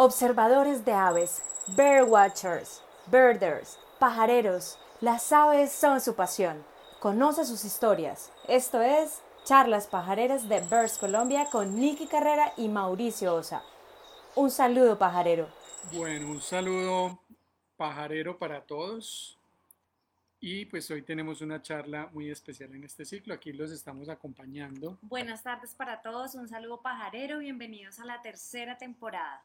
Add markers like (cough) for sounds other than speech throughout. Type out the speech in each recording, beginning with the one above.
Observadores de aves, birdwatchers, birders, pajareros, las aves son su pasión. Conoce sus historias. Esto es Charlas Pajareras de Birds Colombia con Nicky Carrera y Mauricio Osa. Un saludo pajarero. Bueno, un saludo pajarero para todos. Y pues hoy tenemos una charla muy especial en este ciclo. Aquí los estamos acompañando. Buenas tardes para todos. Un saludo pajarero. Bienvenidos a la tercera temporada.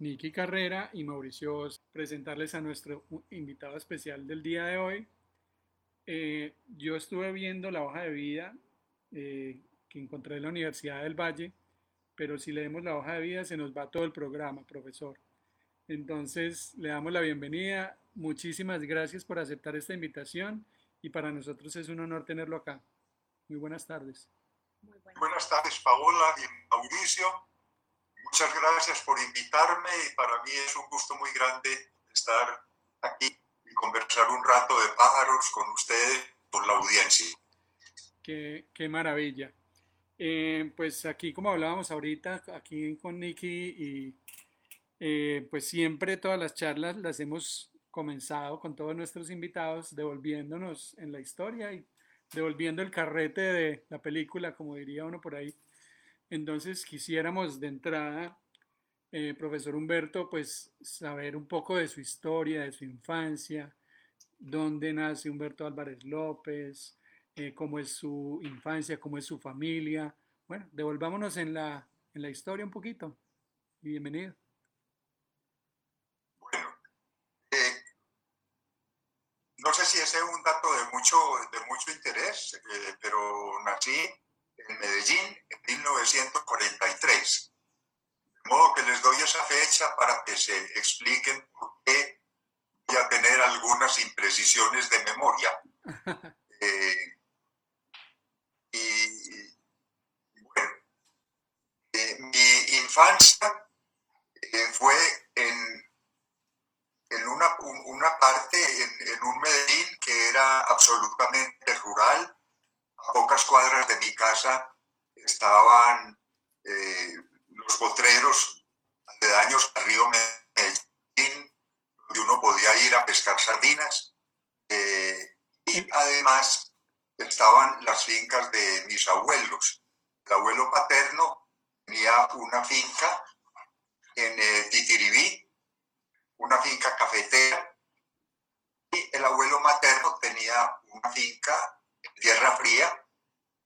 Niki Carrera y Mauricio presentarles a nuestro invitado especial del día de hoy. Eh, yo estuve viendo la hoja de vida eh, que encontré en la Universidad del Valle, pero si leemos la hoja de vida se nos va todo el programa, profesor. Entonces le damos la bienvenida. Muchísimas gracias por aceptar esta invitación y para nosotros es un honor tenerlo acá. Muy buenas tardes. Muy buenas, buenas tardes, Paola y Mauricio. Muchas gracias por invitarme y para mí es un gusto muy grande estar aquí y conversar un rato de pájaros con ustedes, con la audiencia. Qué, qué maravilla. Eh, pues aquí, como hablábamos ahorita, aquí con Nicky y eh, pues siempre todas las charlas las hemos comenzado con todos nuestros invitados devolviéndonos en la historia y devolviendo el carrete de la película, como diría uno por ahí. Entonces quisiéramos de entrada, eh, profesor Humberto, pues saber un poco de su historia, de su infancia, dónde nace Humberto Álvarez López, eh, cómo es su infancia, cómo es su familia. Bueno, devolvámonos en la, en la historia un poquito. Y bienvenido. Bueno, eh, no sé si ese es un dato de mucho, de mucho interés, pero nací en Medellín 1943. De modo que les doy esa fecha para que se expliquen por qué voy a tener algunas imprecisiones de memoria. (laughs) Eh, y, bueno, eh, mi infancia eh, fue en, en una, una parte, en, en un Medellín que era absolutamente rural, a pocas cuadras de mi casa estaban eh, los potreros aledaños al río Medellín, donde uno podía ir a pescar sardinas. Eh, y además estaban las fincas de mis abuelos. El abuelo paterno tenía una finca en eh, Titiribí, una finca cafetera, y el abuelo materno tenía una finca Tierra Fría,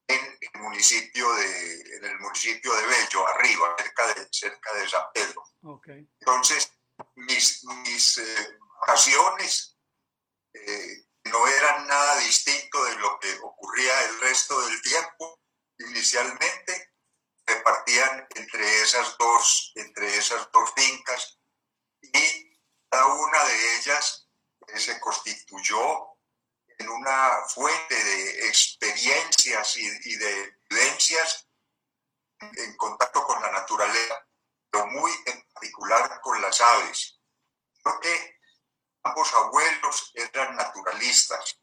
en el municipio de, en el municipio de Bello, arriba, cerca de, cerca de San Pedro. Okay. Entonces, mis, mis eh, vacaciones eh, no eran nada distinto de lo que ocurría el resto del tiempo. Inicialmente repartían entre esas dos, entre esas dos fincas y cada una de ellas eh, se constituyó en una fuente de experiencias y, de vivencias en contacto con la naturaleza, pero muy en particular con las aves, porque ambos abuelos eran naturalistas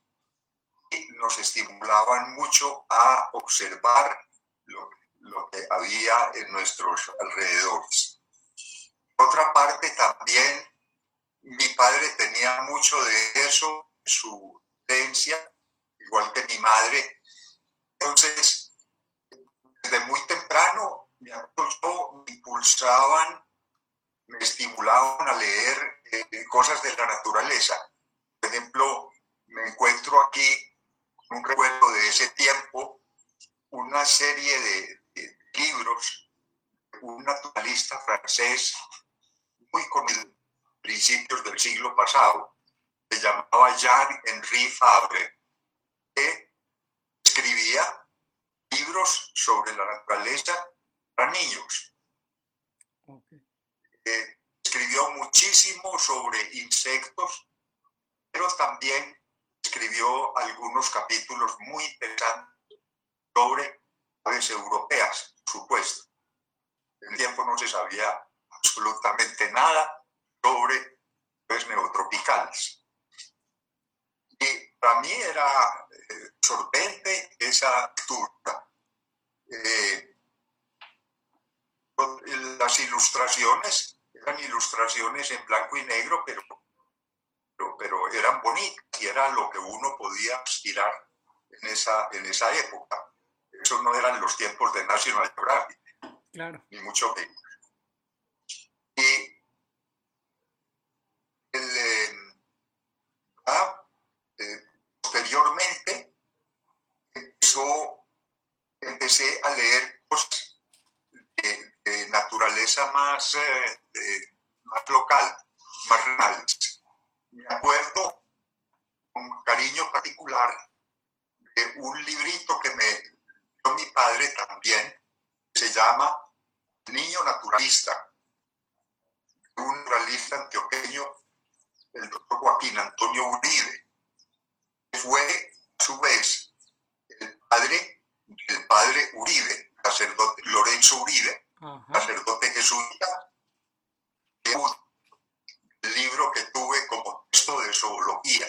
y nos estimulaban mucho a observar lo, que había en nuestros alrededores. Otra parte, también mi padre tenía mucho de eso su igual que mi madre. Entonces, desde muy temprano, me impulsaban, me estimulaban a leer eh, cosas de la naturaleza. Por ejemplo, me encuentro aquí con un recuerdo de ese tiempo, una serie de, de libros un naturalista francés muy conocido principios del siglo pasado, se llamaba Jean-Henri Fabre, que escribía libros sobre la naturaleza para niños. Eh, escribió muchísimo sobre insectos, pero también escribió algunos capítulos muy interesantes sobre aves europeas, supuesto. En el tiempo no se sabía absolutamente nada sobre aves neotropicales. Y para mí era eh, sorprendente esa lectura. Eh, las ilustraciones eran ilustraciones en blanco y negro, pero, pero, pero eran bonitas y era lo que uno podía aspirar en esa, en esa época. Esos no eran los tiempos de National Geographic, claro. ni mucho menos. Y el, eh, eh, posteriormente empezó, empecé a leer cosas de, de naturaleza más, eh, de- más local, más reales. Me acuerdo con cariño particular de un librito que me dio mi padre también, se llama Niño Naturalista, un naturalista antioqueño, el doctor Joaquín Antonio Uribe, que fue a su vez el padre del padre Uribe, sacerdote Lorenzo Uribe, sacerdote jesuita, el libro que tuve como texto de zoología,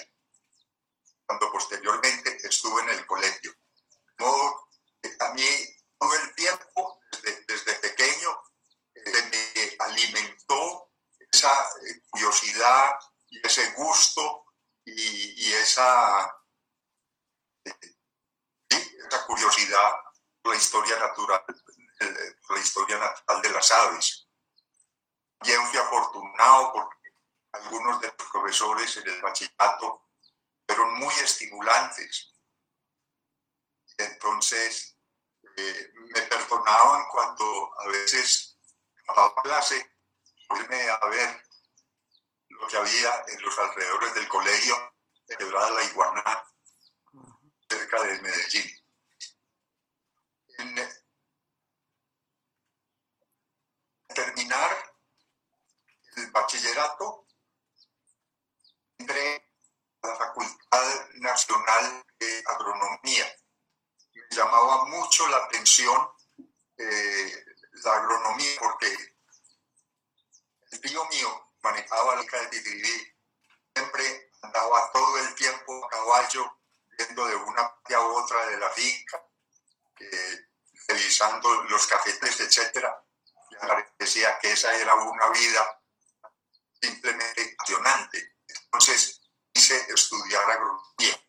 cuando posteriormente estuve en el colegio. De modo que a mí todo el tiempo, desde, pequeño, eh, me alimentó esa eh, curiosidad y ese gusto y, esa, eh, esa curiosidad por la historia natural, eh, la historia natural de las aves. También fui afortunado porque algunos de los profesores en el bachillerato fueron muy estimulantes. Entonces, eh, me perdonaban cuando a veces acababa clase, irme a ver lo que había en los alrededores del colegio, de la Iguaná, cerca de Medellín. En terminar el bachillerato, entré a la Facultad Nacional de Agronomía. Llamaba mucho la atención eh, la agronomía porque el tío mío manejaba la de Titirí, siempre andaba todo el tiempo a caballo, yendo de una a otra de la finca, eh, los cafetes, etcétera. Y que esa era una vida simplemente apasionante. Entonces quise estudiar agronomía.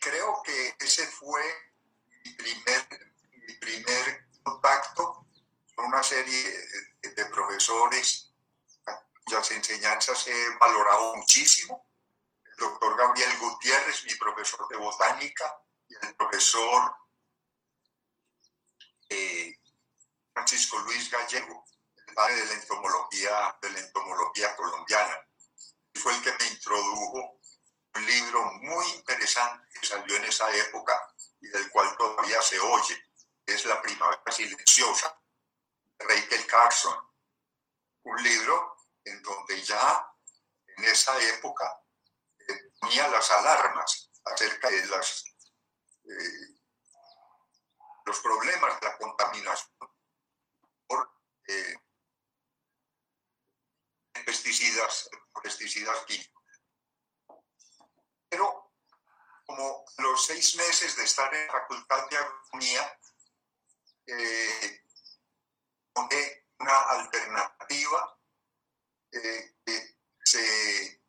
Creo que ese fue mi primer, contacto con una serie de, profesores cuyas enseñanzas he valorado muchísimo. El doctor Gabriel Gutiérrez, mi profesor de botánica, y el profesor eh, Francisco Luis Gallego, el padre de la entomología, de la entomología colombiana. Fue el que me introdujo un libro muy interesante que salió en esa época y del cual todavía se oye, es La Primavera Silenciosa, de Rachel Carson. Un libro en donde ya en esa época eh, ponía las alarmas acerca de las, eh, los problemas de la contaminación por eh, pesticidas, pesticidas químicos. Pero como los seis meses de estar en la Facultad de Agronomía, eh, una alternativa eh, que se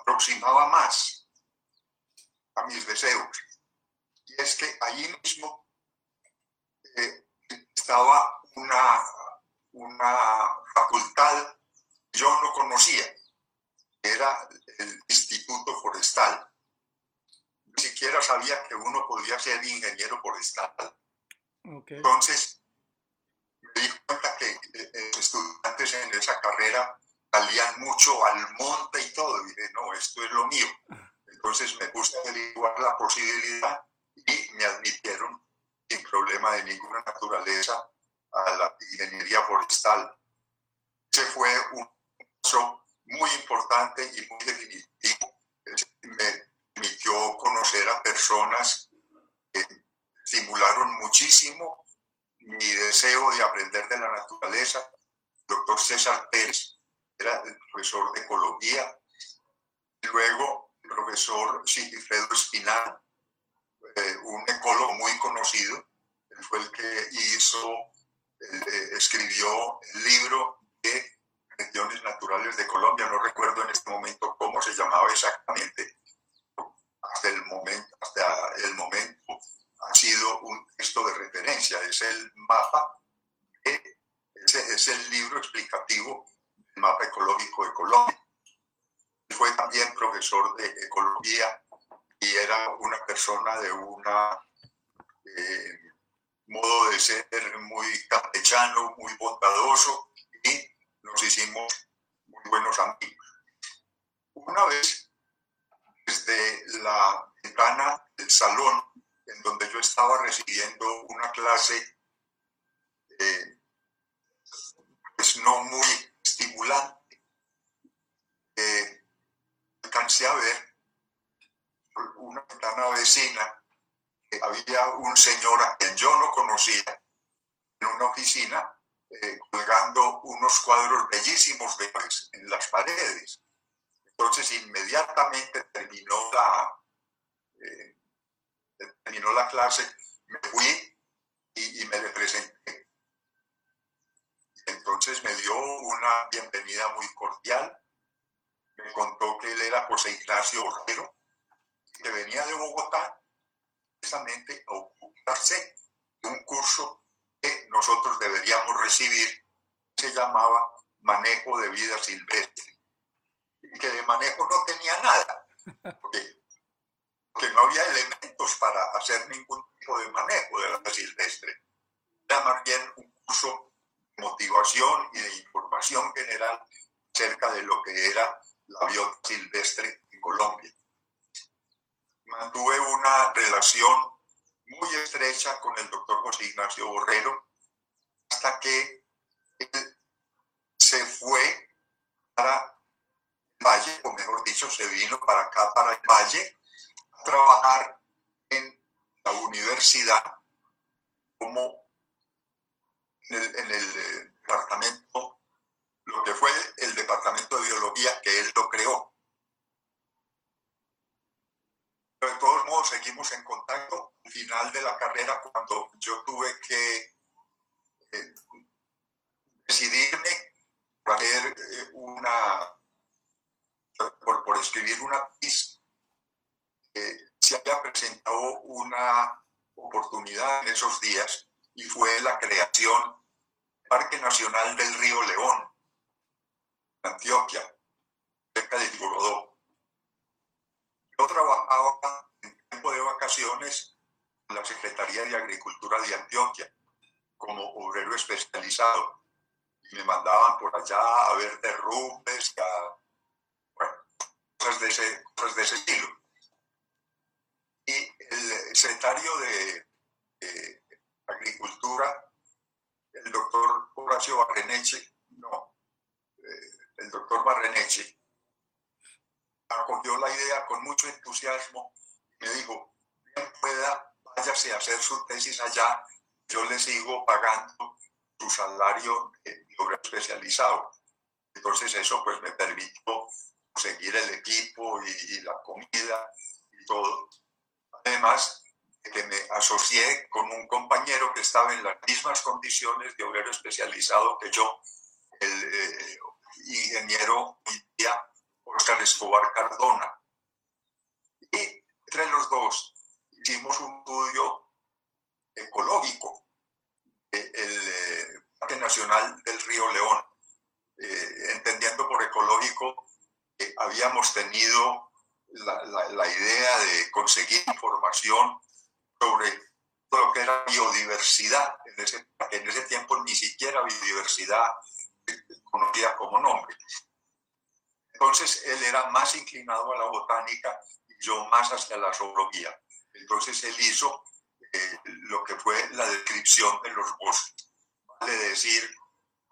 aproximaba más a mis deseos. Y es que allí mismo eh, estaba una, una facultad que yo no conocía, era el Instituto Forestal. Ni siquiera sabía que uno podía ser ingeniero forestal. Okay. Entonces, me di cuenta que eh, los estudiantes en esa carrera salían mucho al monte y todo. Y dije, no, esto es lo mío. Entonces me puse a averiguar la posibilidad y me admitieron sin problema de ninguna naturaleza a la ingeniería forestal. Ese fue un paso muy importante y muy definitivo. Me permitió conocer a personas que estimularon muchísimo mi deseo de aprender de la naturaleza. El doctor César Pérez era el profesor de ecología. Luego el profesor Sigifredo Espinal, eh, un ecólogo muy conocido. Él fue el que hizo, eh, escribió el libro regiones naturales de Colombia, no recuerdo en este momento cómo se llamaba exactamente. Hasta el momento, hasta el momento ha sido un texto de referencia, es el mapa, es el libro explicativo del mapa ecológico de Colombia. Fue también profesor de ecología y era una persona de una eh, modo de ser muy campechano, muy bondadoso, nos hicimos muy buenos amigos. Una vez, desde la ventana del salón en donde yo estaba recibiendo una clase eh, pues no muy estimulante, eh, alcancé a ver una ventana vecina que había un señor a quien yo no conocía en una oficina eh, colgando unos cuadros bellísimos en las paredes. Entonces inmediatamente terminó la, eh, terminó la clase, me fui y, me presenté. Entonces me dio una bienvenida muy cordial. Me contó que él era José Ignacio Borrero, que venía de Bogotá precisamente a ocuparse de un curso nosotros deberíamos recibir, se llamaba Manejo de Vida Silvestre, que de manejo no tenía nada, porque, no había elementos para hacer ningún tipo de manejo de la silvestre. Era más bien un curso de motivación y de información general acerca de lo que era la biota silvestre en Colombia mantuve una relación muy estrecha con el doctor José Ignacio Borrero hasta que él se fue para el Valle, o mejor dicho, se vino para acá, para el Valle, a trabajar en la universidad como en el, en el eh, departamento, lo que fue el departamento de biología que él lo creó. Pero de todos modos seguimos en contacto. Al final de la carrera, cuando yo tuve que eh, decidirme por hacer eh, una, por, escribir una tesis, eh, se había presentado una oportunidad en esos días y fue la creación del Parque Nacional del Río León, Antioquia, cerca de Gorodó. Yo trabajaba en tiempo de vacaciones la Secretaría de Agricultura de Antioquia como obrero especializado y me mandaban por allá a ver derrumbes, a, bueno, cosas de ese, cosas de ese estilo. Y el secretario de, Agricultura, el doctor Horacio Barreneche, no, eh, el doctor Barreneche, acogió la idea con mucho entusiasmo. Me dijo, bien pueda, váyase a hacer su tesis allá, yo le sigo pagando su salario de obra especializado. Entonces eso pues me permitió seguir el equipo y, la comida y todo. Además de que me asocié con un compañero que estaba en las mismas condiciones de obrero especializado que yo, el eh, ingeniero Oscar Escobar Cardona. Y entre los dos hicimos un estudio ecológico del eh, Parque Nacional del Río León, eh, entendiendo por ecológico que habíamos tenido la, idea de conseguir información sobre lo que era biodiversidad. En ese, en ese tiempo ni siquiera biodiversidad conocía como nombre. Entonces él era más inclinado a la botánica y yo más hacia la zoología. Entonces él hizo eh, lo que fue la descripción de los bosques. Vale decir,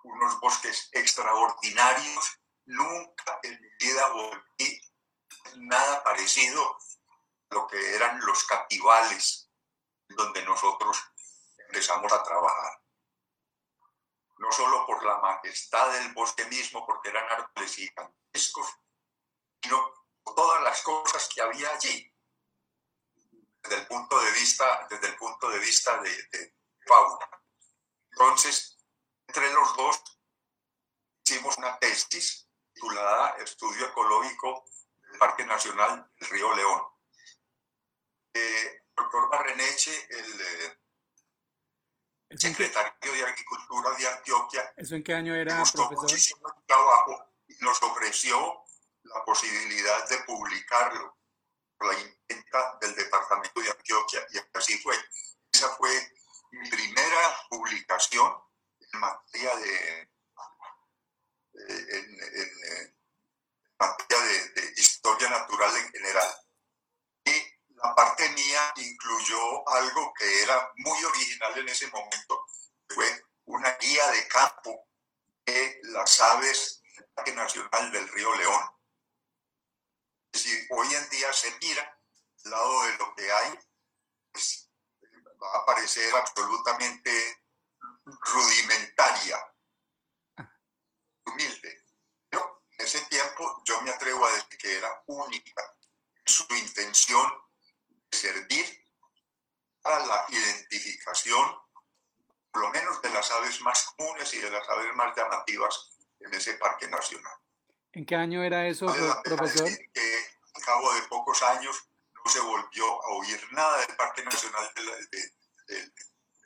unos bosques extraordinarios. Nunca en mi vida volví nada parecido a lo que eran los cativales donde nosotros empezamos a trabajar no solo por la majestad del bosque mismo, porque eran árboles gigantescos, sino por todas las cosas que había allí, desde el punto de vista, desde el punto de, vista de, fauna. Entonces, entre los dos hicimos una tesis titulada Estudio Ecológico del Parque Nacional del Río León. Eh, el doctor Barreneche, el... Eh, secretario de Agricultura de Antioquia. ¿Eso en qué año era, gustó profesor? muchísimo el trabajo y nos ofreció la posibilidad de publicarlo la imprenta del departamento de Antioquia y así fue. Esa fue mi primera publicación en materia de, materia de, de historia natural en general. Y la parte mía incluyó algo que era muy original en ese momento, fue una guía de campo de las aves del Parque Nacional del Río León. Decir, hoy en día se mira al lado de lo que hay, pues va a parecer absolutamente rudimentaria, humilde. Pero en ese tiempo yo me atrevo a decir que era única su intención de servir para la identificación, por lo menos de las aves más comunes y de las aves más llamativas en ese parque nacional. ¿En qué año era eso, profesor? que al cabo de pocos años no se volvió a oír nada del Parque Nacional de la- de- de-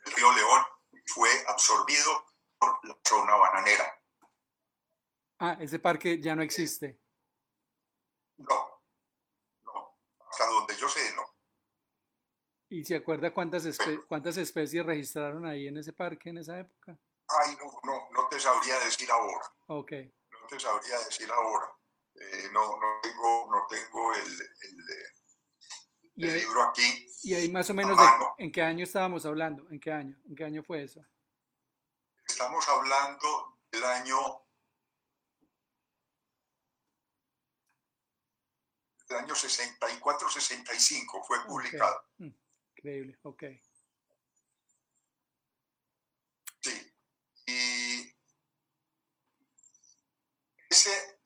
del Río León, fue absorbido por la zona bananera. Ah, ese parque ya no existe. No, no, hasta donde yo sé, no. ¿Y se acuerda cuántas, espe- cuántas especies registraron ahí en ese parque en esa época? Ay, no, no, no te sabría decir ahora, Ok. Te sabría decir ahora. Eh, no, no tengo, no tengo el, el, ¿Y el ahí, libro aquí. y ahí más o menos de, en qué año estábamos hablando? ¿En qué año? ¿En qué año fue eso? Estamos hablando del año del año 64-65 fue publicado. Mm, Increíble, ok. Sí. Y ese,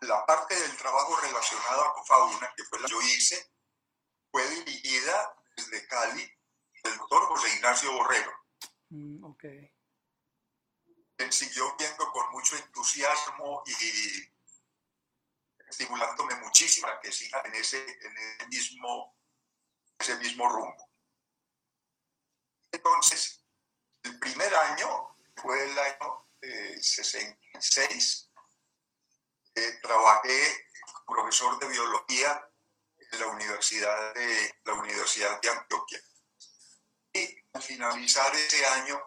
la parte del trabajo relacionado con fauna, que fue la que yo hice, fue dirigida desde Cali del doctor José Ignacio Borrero. Mm, ok. Él siguió viendo con mucho entusiasmo y estimulándome muchísimo a que siga en ese, en ese mismo, ese mismo rumbo. Entonces, el primer año fue el año eh, 66. Eh, trabajé como profesor de biología en la Universidad de, la Universidad de Antioquia. Y al finalizar ese año,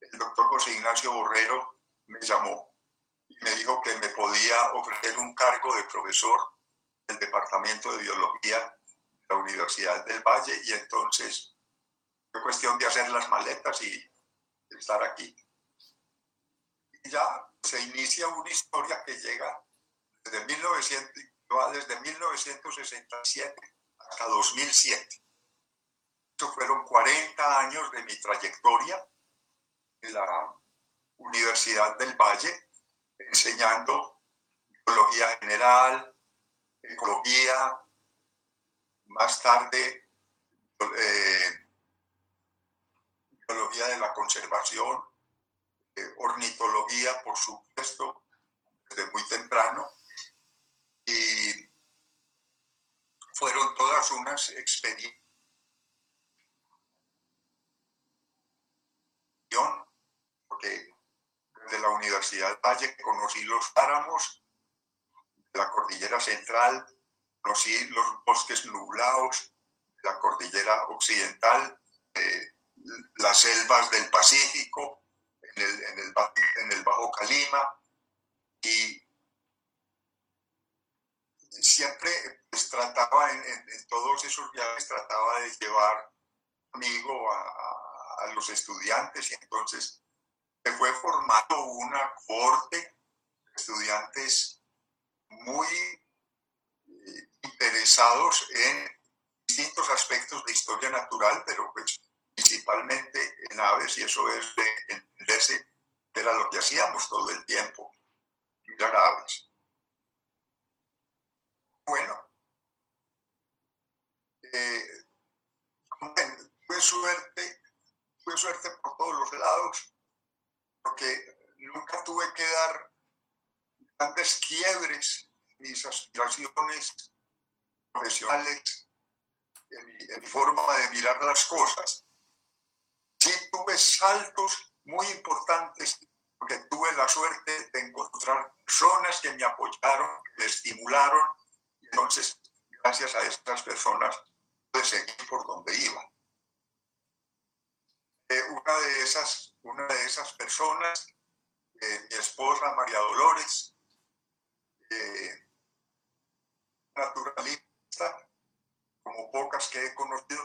el doctor José Ignacio Borrero me llamó y me dijo que me podía ofrecer un cargo de profesor del Departamento de Biología de la Universidad del Valle y entonces fue cuestión de hacer las maletas y estar aquí. Y ya se inicia una historia que llega desde, 1900, va desde 1967 hasta 2007. Eso fueron 40 años de mi trayectoria en la Universidad del Valle, enseñando biología general, ecología, más tarde eh, biología de la conservación, eh, ornitología, por supuesto, desde muy temprano, y fueron todas unas experiencias porque desde la Universidad Valle conocí los páramos de la cordillera central, conocí los bosques nublados la cordillera occidental, eh, las selvas del Pacífico, en el, en el Bajo Calima, y siempre pues, trataba, en, todos esos viajes, trataba de llevar amigo a, los estudiantes y entonces se fue formando una corte de estudiantes muy eh, interesados en distintos aspectos de historia natural, pero pues principalmente en aves, y eso es de entenderse, era lo que hacíamos todo el tiempo, mirar aves. Bueno, eh, tuve suerte, tuve suerte por todos los lados, porque nunca tuve que dar grandes quiebres en mis aspiraciones profesionales, en en mi, forma de mirar las cosas. Sí tuve saltos muy importantes porque tuve la suerte de encontrar personas que me apoyaron, que me estimularon. Entonces, gracias a estas personas, pude seguir por donde iba. Eh, una, de esas, una de esas personas, eh, mi esposa María Dolores, eh, naturalista, como pocas que he conocido,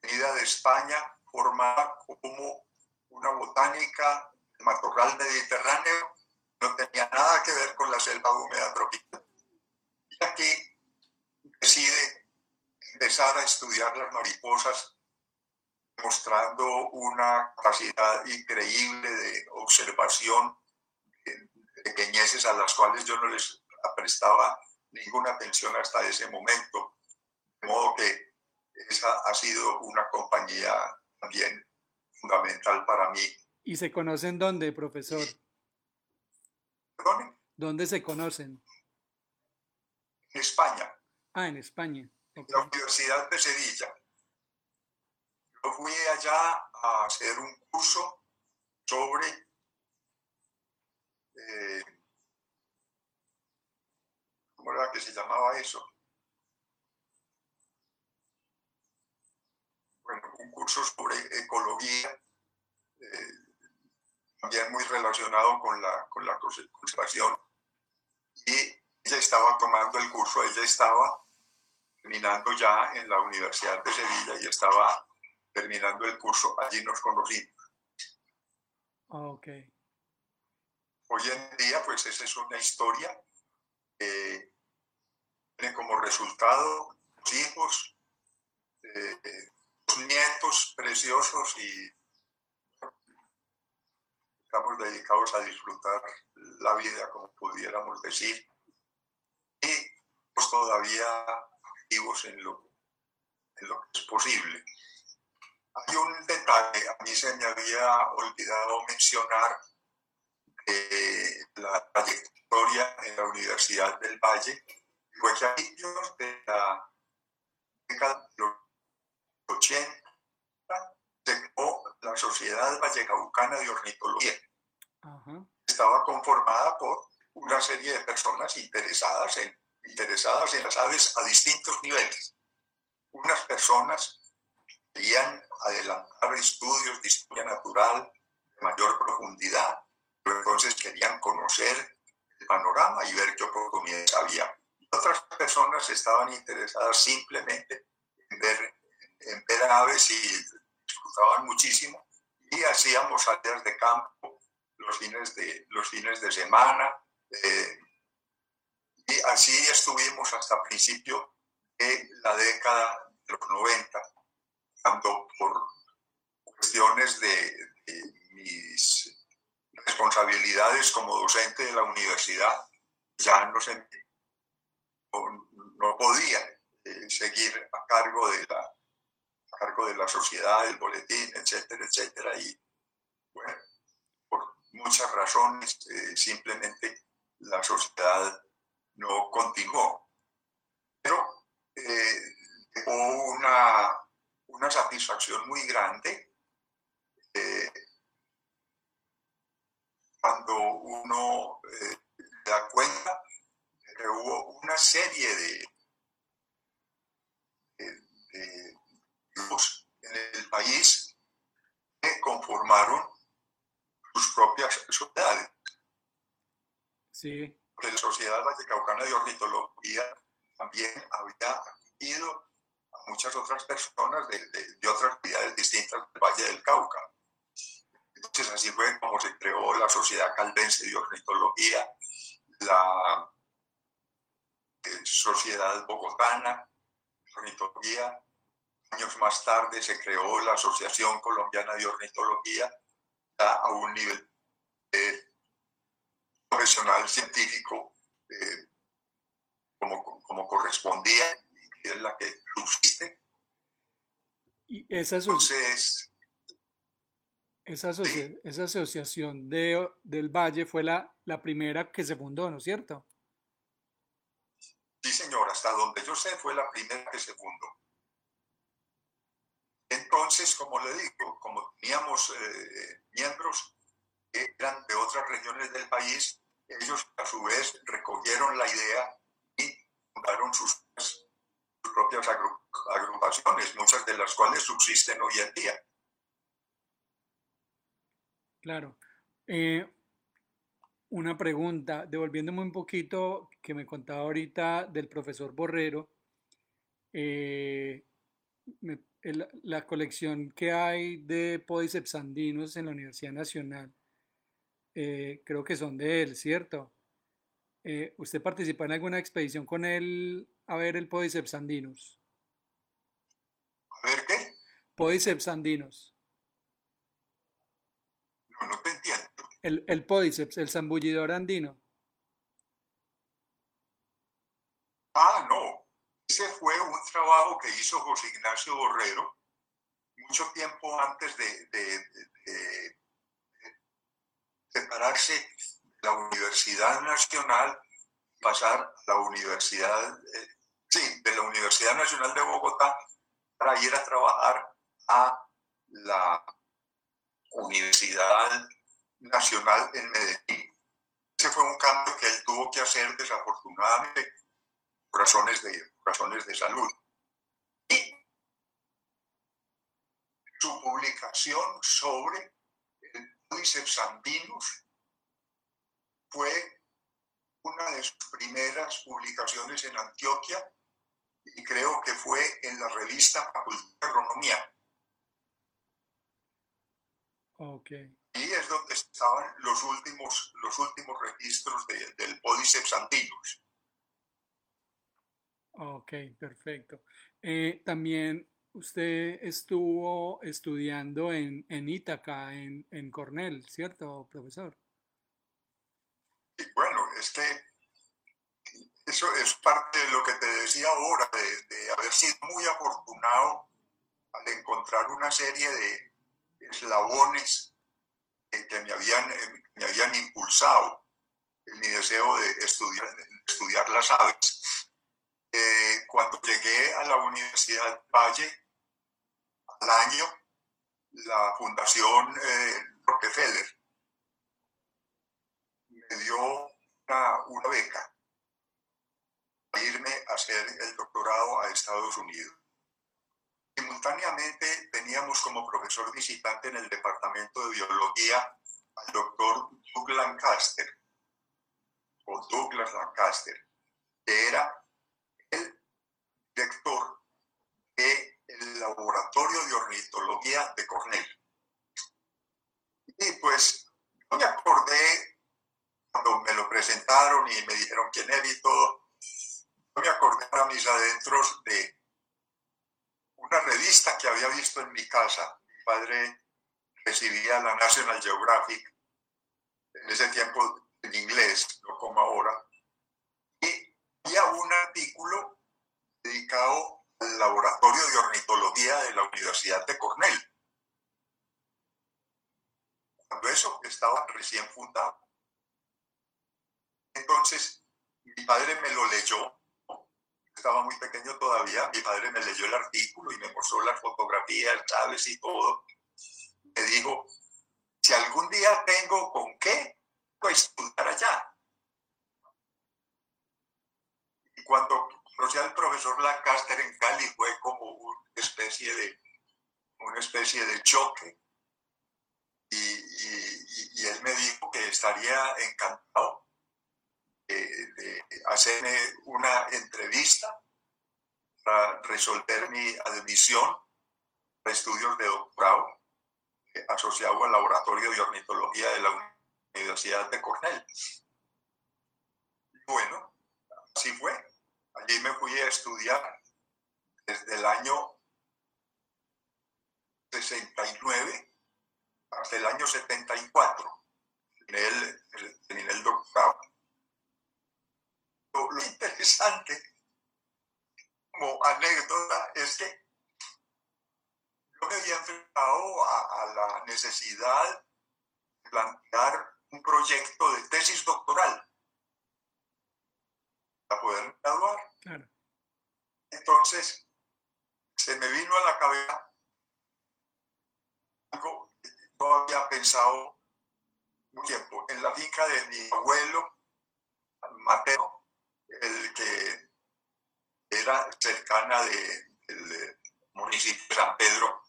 venida de España, formada como una botánica matorral mediterráneo, no tenía nada que ver con la selva húmeda tropical. Y aquí decide empezar a estudiar las mariposas, mostrando una capacidad increíble de observación de pequeñeces a las cuales yo no les prestaba ninguna atención hasta ese momento. De modo que esa ha sido una compañía también fundamental para mí. ¿Y se conocen dónde, profesor? ¿Perdón? ¿Dónde se conocen? En España. Ah, en España. En la Universidad de Sevilla. Yo fui allá a hacer un curso sobre eh, ¿cómo era que se llamaba eso? Bueno, un curso sobre ecología, eh, también muy relacionado con la, con la conservación. Y ella estaba tomando el curso, ella estaba terminando ya en la Universidad de Sevilla y estaba terminando el curso, allí nos conocimos. Ok. Hoy en día, pues esa es una historia que tiene como resultado los hijos, eh, los nietos preciosos y estamos dedicados a disfrutar la vida, como pudiéramos decir, y pues todavía activos en lo, en lo que es posible. Hay un detalle, a mí se me había olvidado mencionar eh, la trayectoria en la Universidad del Valle, fue que a inicios de la década de los 80 se creó la Sociedad Vallecaucana de Ornitología. Estaba conformada por una serie de personas interesadas en, interesadas en las aves a distintos niveles. Unas personas querían adelantar estudios de historia natural de mayor profundidad, pero entonces querían conocer el panorama y ver qué oportunidades había. Otras personas estaban interesadas simplemente en ver, en ver aves y disfrutaban muchísimo y hacíamos salidas de campo los fines de, los fines de semana. Eh, y así estuvimos hasta principio de la década de los 90, cuando por cuestiones de, de mis responsabilidades como docente de la universidad, ya no, se, no podía eh, seguir a cargo de la cargo de la sociedad, del boletín, etcétera, etcétera. Y bueno, por muchas razones, eh, simplemente la sociedad no continuó. Pero eh, una, una satisfacción muy grande eh, cuando uno eh, da cuenta de que hubo una serie de, de, de grupos en el país que conformaron sus propias sociedades. Sí. De la Sociedad Vallecaucana de Ornitología también había ido a muchas otras personas de, de, otras actividades distintas del Valle del Cauca. Entonces así fue como se creó la Sociedad Caldense de Ornitología, la eh, Sociedad Bogotana de Ornitología. Años más tarde se creó la Asociación Colombiana de Ornitología a un nivel profesional científico eh, como, como correspondía, y es la que subsiste. Y esa, Entonces, esa, asocia esa asociación de, del Valle fue la, la primera que se fundó, ¿no es cierto? Sí, señor, hasta donde yo sé fue la primera que se fundó. Entonces, como le digo, como teníamos eh, miembros que eran de otras regiones del país, ellos a su vez recogieron la idea y fundaron sus, propias agrupaciones, muchas de las cuales subsisten hoy en día. Claro. Eh, una pregunta, devolviéndome un poquito que me contaba ahorita del profesor Borrero, eh, la colección que hay de pódiceps andinos en la Universidad Nacional, eh, creo que son de él, ¿cierto? Eh, ¿Usted participó en alguna expedición con él a ver el pódiceps andinus? ¿A ver qué? Pódiceps andinos. No, no te entiendo. El, el pódiceps, el zambullidor andino. Ah, no. Ese fue un trabajo que hizo José Ignacio Borrero mucho tiempo antes de, separarse de la Universidad Nacional, pasar a la Universidad, eh, sí, de la Universidad Nacional de Bogotá para ir a trabajar a la Universidad Nacional en Medellín. Ese fue un cambio que él tuvo que hacer desafortunadamente por razones de, razones de salud. Y su publicación sobre el Pódiceps andinus fue una de sus primeras publicaciones en Antioquia y creo que fue en la revista Facultad de Agronomía. Okay. Y es donde estaban los últimos, los últimos registros del Pódiceps andinus. Ok, perfecto. Eh, también usted estuvo estudiando en, en Ítaca, en, en Cornell, ¿cierto, profesor? bueno, es que eso es parte de lo que te decía ahora, de, de haber sido muy afortunado al encontrar una serie de eslabones que me habían, eh, me habían impulsado en mi deseo de estudiar, estudiar las aves. Eh, cuando llegué a la Universidad Valle, al año, la Fundación eh, Rockefeller me dio una, beca para irme a hacer el doctorado a Estados Unidos. Simultáneamente teníamos como profesor visitante en el Departamento de Biología al doctor Doug Lancaster, o Douglas Lancaster, que era director del Laboratorio de Ornitología de Cornell. Y pues no me acordé cuando me lo presentaron y me dijeron quién era y todo, no me acordé a mis adentros de una revista que había visto en mi casa. Mi padre recibía la National Geographic en ese tiempo en inglés, no como ahora. Y había un artículo dedicado al laboratorio de ornitología de la Universidad de Cornell. Cuando eso estaba recién fundado. Entonces, mi padre me lo leyó estaba muy pequeño todavía, mi padre me leyó el artículo y me mostró las fotografías, ¿sabes? Y todo. Me dijo, si algún día tengo con qué, pues estudiar allá. Y cuando conocí al profesor Lancaster en Cali fue como una especie de, una especie de choque. Y él me dijo que estaría encantado de, hacerme una entrevista para resolver mi admisión a estudios de doctorado eh, asociado al Laboratorio de Ornitología de la Universidad de Cornell. Bueno, así fue. Allí me fui a estudiar desde el año 69 hasta el año 74. Terminé el, terminé el doctorado lo, interesante como anécdota es que yo me había enfrentado a, la necesidad de plantear un proyecto de tesis doctoral para poder graduar. Entonces, se me vino a la cabeza había pensado un tiempo en la finca de mi abuelo Mateo, el que era cercana de, del municipio de San Pedro,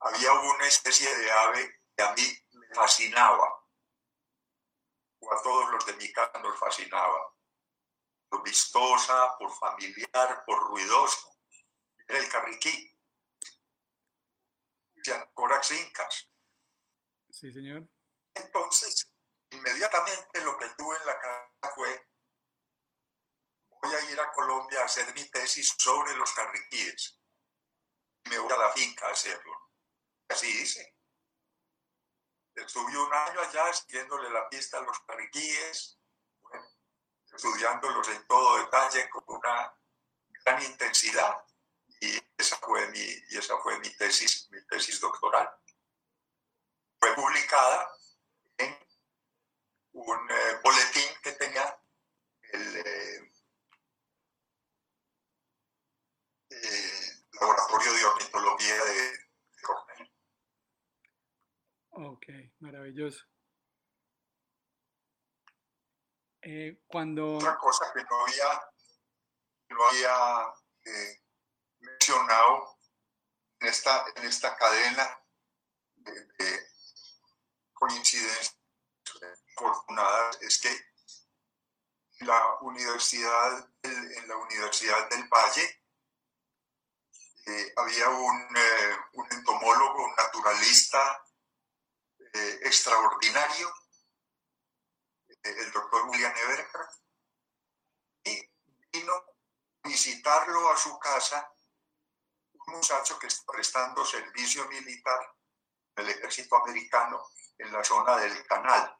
había una especie de ave que a mí me fascinaba, o a todos los de mi casa nos fascinaba, por vistosa, por familiar, por ruidoso, era el carriquí. Corax incas. Sí, señor. Entonces, inmediatamente lo que tuve en la cabeza fue, voy a ir a Colombia a hacer mi tesis sobre los carriquíes. Me voy a la finca a hacerlo. Así hice. Estuve un año allá siguiéndole la pista a los carriquíes, estudiándolos en todo detalle con una gran intensidad. Y esa fue mi, y esa fue mi tesis, mi tesis doctoral. Fue publicada en un eh, boletín que tenía el eh, eh, Laboratorio de Ornitología de. Ok, maravilloso. Eh, cuando... Otra cosa que no había, eh, mencionado en esta, en esta cadena de, de coincidencias afortunadas es que la universidad, del- en la Universidad del Valle eh, había un, eh, un entomólogo, un naturalista extraordinario, el doctor William Evercraft, y vino a visitarlo a su casa un muchacho que está prestando servicio militar en el ejército americano en la zona del canal.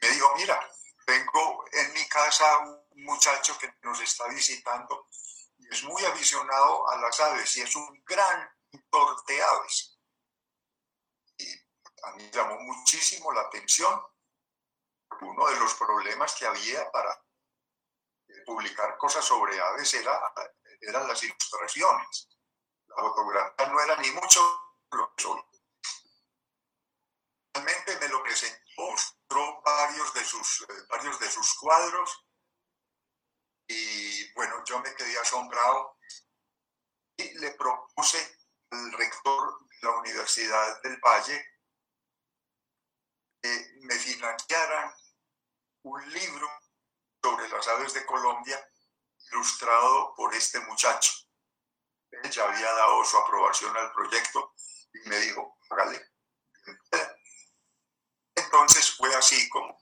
Me dijo, mira, tengo en mi casa un muchacho que nos está visitando y es muy aficionado a las aves y es un gran pintor de aves. Y a mí llamó muchísimo la atención. Uno de los problemas que había para eh, publicar cosas sobre aves era, eran las ilustraciones. La fotografía no era ni mucho lo que soy. Realmente me lo presentó, mostró varios de sus, eh, varios de sus cuadros y bueno, yo me quedé asombrado y le propuse al rector de la Universidad del Valle que me financiaran un libro sobre las aves de Colombia ilustrado por este muchacho. Él ya había dado su aprobación al proyecto y me dijo, hágale. Entonces fue así como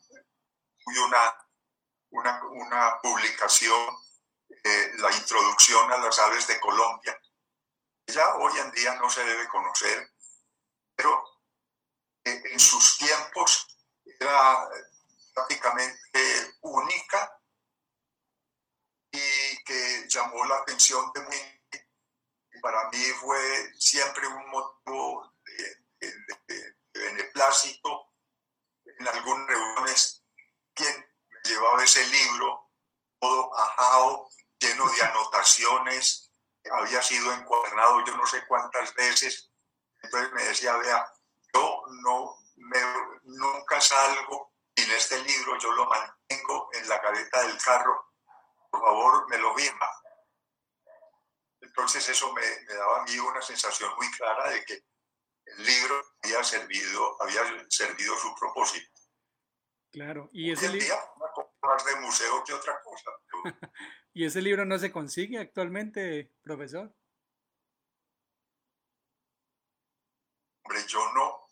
una, una, una publicación, eh, la introducción a las aves de Colombia. Ya hoy en día no se debe conocer, pero eh, en sus tiempos era prácticamente única y que llamó la atención de mí. Para mí fue siempre un motivo de, de, de- de beneplácito. En algunas reuniones, quien llevaba ese libro, todo ajado, lleno de anotaciones, había sido encuadernado yo no sé cuántas veces. Entonces me decía, vea, yo no me, nunca salgo sin este libro, yo lo mantengo en la gaveta del carro, por favor me lo firma. Entonces eso me, me daba a mí una sensación muy clara de que el libro había servido, había servido su propósito. Claro, y ese, en li- día, una cosa más de museo que otra cosa. pero (laughs) y ese libro no se consigue actualmente, profesor. Hombre, yo no,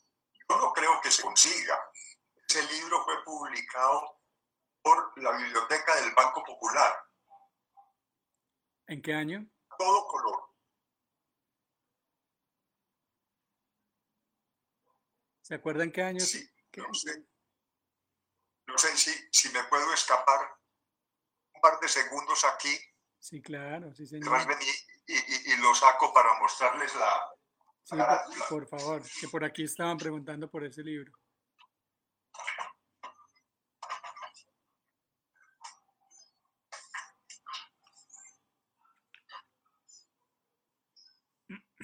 yo no creo que se consiga. Ese libro fue publicado por la Biblioteca del Banco Popular, ¿En qué año? todo color. ¿Se acuerdan qué año? Sí, qué- no sé, no sé si, si me puedo escapar un par de segundos aquí Sí, claro, sí, señor. y, y- y lo saco para mostrarles. Sí, la- por favor, que por aquí estaban preguntando por ese libro.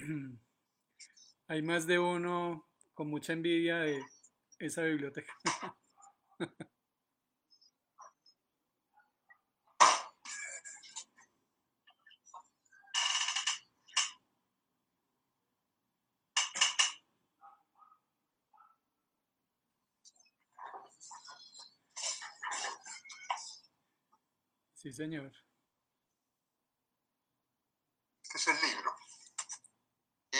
(clears throat) Hay más de uno con mucha envidia de esa biblioteca. (laughs) Sí, señor. Este es el libro. Y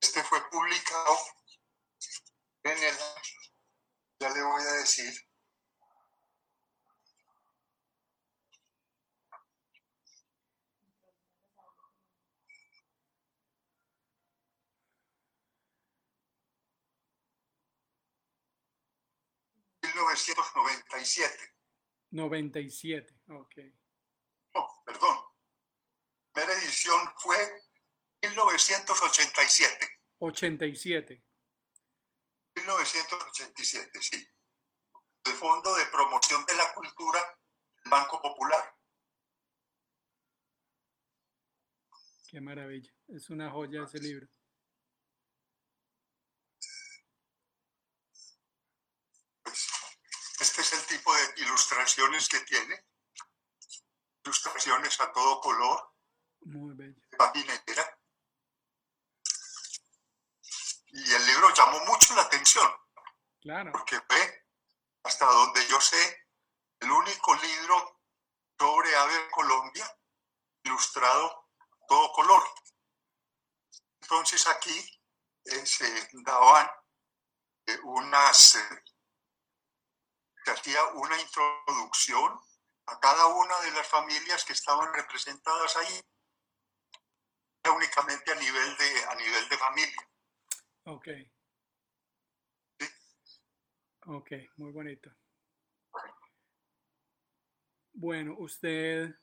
este fue publicado en el, ya le voy a decir, ...1997. 97, ok. No, perdón. La primera edición fue 1987. 87. 1987, sí. El Fondo de Promoción de la Cultura del Banco Popular. Qué maravilla. Es una joya ese libro. Pues, este es el tipo de ilustraciones que tiene. Ilustraciones a todo color, Muy bello. página entera. Y el libro llamó mucho la atención. Claro. porque fue, hasta donde yo sé, el único libro sobre ave Colombia ilustrado a todo color. Entonces aquí eh, se daban eh, unas, eh, se hacía una introducción a cada una de las familias que estaban representadas ahí, únicamente a nivel de, a nivel de familia. Ok. Ok, muy bonito. Bueno, usted...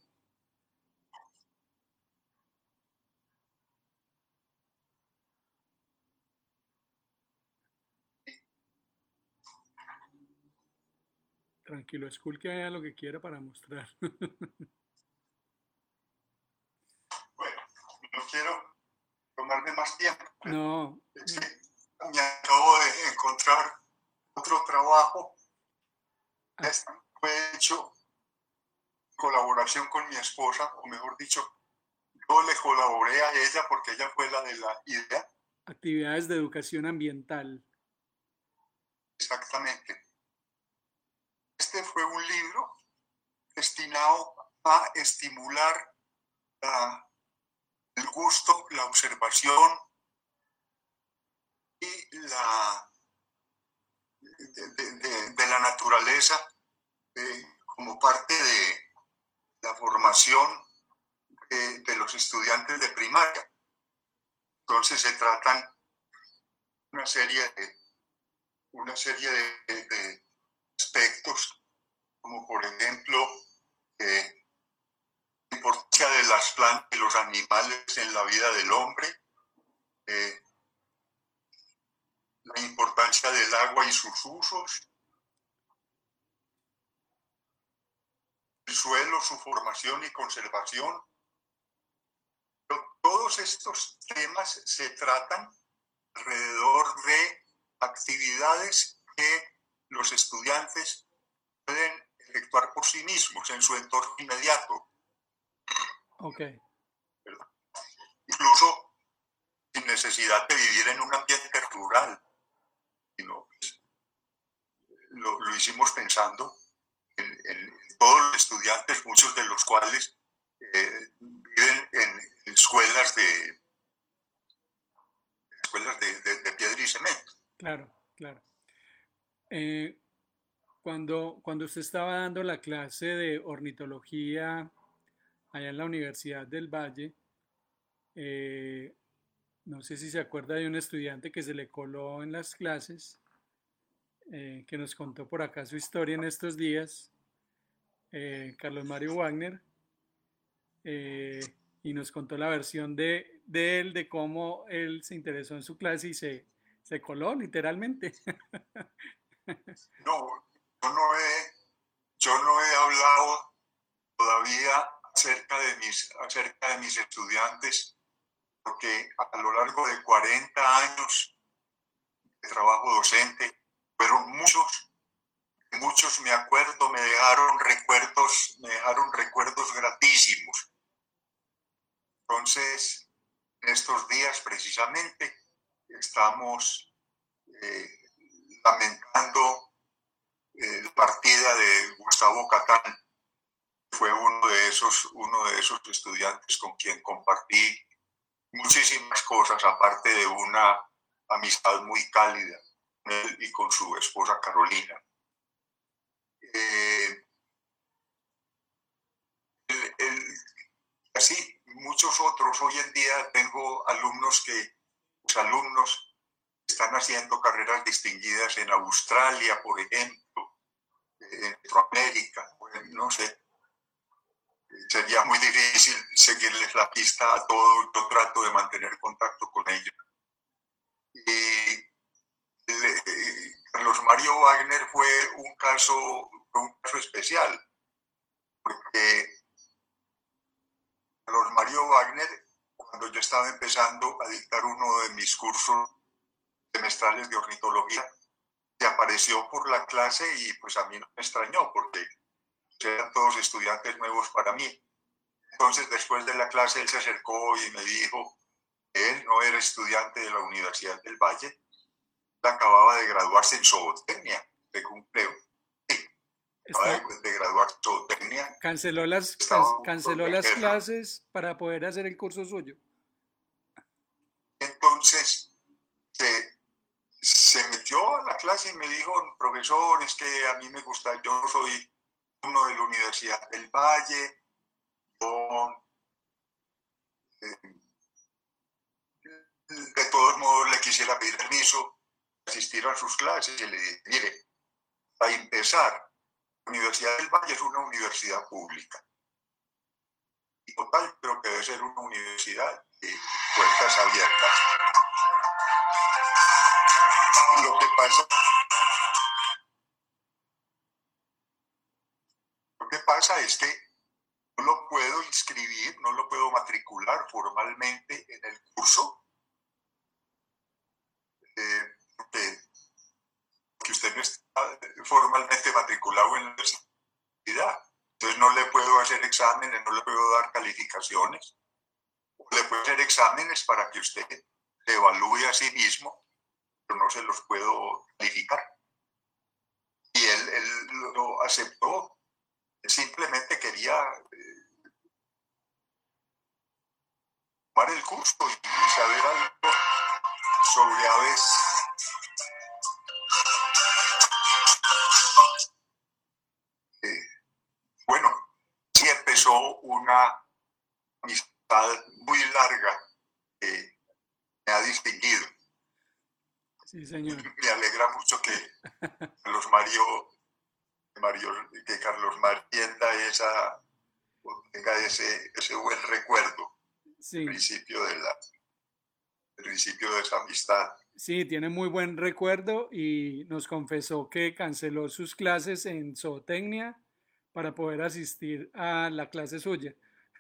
Tranquilo, Skull que haga lo que quiera para mostrar. (laughs) Bueno, no quiero tomarme más tiempo. No, Es que me acabo de encontrar otro trabajo. Ah. Este fue hecho en colaboración con mi esposa, o mejor dicho, yo le colaboré a ella porque ella fue la de la idea, actividades de educación ambiental. exactamente. Este fue un libro destinado a estimular la- el gusto, la observación y la de, la naturaleza eh, como parte de la formación de, de los estudiantes de primaria. Entonces se tratan una serie de una serie de aspectos, como por ejemplo eh, la importancia de las plantas y los animales en la vida del hombre, eh, la importancia del agua y sus usos, el suelo, su formación y conservación. Pero todos estos temas se tratan alrededor de actividades que los estudiantes pueden efectuar por sí mismos en su entorno inmediato, Ok, incluso sin necesidad de vivir en un ambiente rural. sino, pues, lo, lo hicimos pensando en, todos los estudiantes, muchos de los cuales eh, viven en escuelas de escuelas de, de- de piedra y cemento. claro, claro. Eh, cuando, cuando usted estaba dando la clase de ornitología allá en la Universidad del Valle, eh, no sé si se acuerda de un estudiante que se le coló en las clases, eh, que nos contó por acá su historia en estos días, eh, Carlos Mario Wagner, eh, y nos contó la versión de, de él, de cómo él se interesó en su clase y se, se coló literalmente. (laughs) No, yo no he, yo no he hablado todavía acerca de mis, acerca de mis estudiantes, porque a lo largo de 40 años trabajo docente. Fueron muchos, muchos me acuerdo, me dejaron recuerdos, me dejaron recuerdos gratísimos. Entonces, en estos días precisamente estamos eh, lamentando eh, partida de Gustavo Catán. Fue uno de esos, uno de esos estudiantes con quien compartí muchísimas cosas, aparte de una amistad muy cálida con él y con su esposa Carolina. Eh, así, muchos otros. Hoy en día tengo alumnos que, los alumnos están haciendo carreras distinguidas en Australia, por ejemplo, en Centroamérica, no sé. Sería muy difícil seguirles la pista a todos. Yo trato de mantener contacto con ellos. Y Carlos Mario Wagner fue un caso, un caso especial, porque Carlos Mario Wagner, cuando yo estaba empezando a dictar uno de mis cursos semestrales de ornitología, se apareció por la clase y pues a mí no me extrañó porque eran todos estudiantes nuevos para mí. Entonces después de la clase él se acercó y me dijo él no era estudiante de la Universidad del Valle, acababa de graduarse en zootecnia de cumpleo. Sí, acababa de, graduarse en zootecnia. Canceló las, canceló las clases para poder hacer el curso suyo. Entonces se, se metió a la clase y me dijo, profesor, es que a mí me gusta, yo soy uno de la Universidad del Valle, eh, de todos modos le quisiera pedir permiso asistir a sus clases y le dije, mire, para empezar, la Universidad del Valle es una universidad pública. Y total, creo que debe ser una universidad de puertas abiertas. Lo que pasa, es que no lo puedo inscribir, no lo puedo matricular formalmente en el curso. Eh, que usted no está formalmente matriculado en la universidad. Entonces no le puedo hacer exámenes, no le puedo dar calificaciones. Le puedo hacer exámenes para que usted se evalúe a sí mismo, pero no se los puedo calificar. Y él, lo aceptó. Simplemente quería eh, tomar el curso y saber algo sobre aves una amistad muy larga que me ha distinguido. Sí, señor. Me alegra mucho que Carlos Mario, que Carlos Mario esa, tenga ese, ese buen recuerdo, sí. principio de la, el principio de esa amistad. Sí, tiene muy buen recuerdo y nos confesó que canceló sus clases en zootecnia para poder asistir a la clase suya,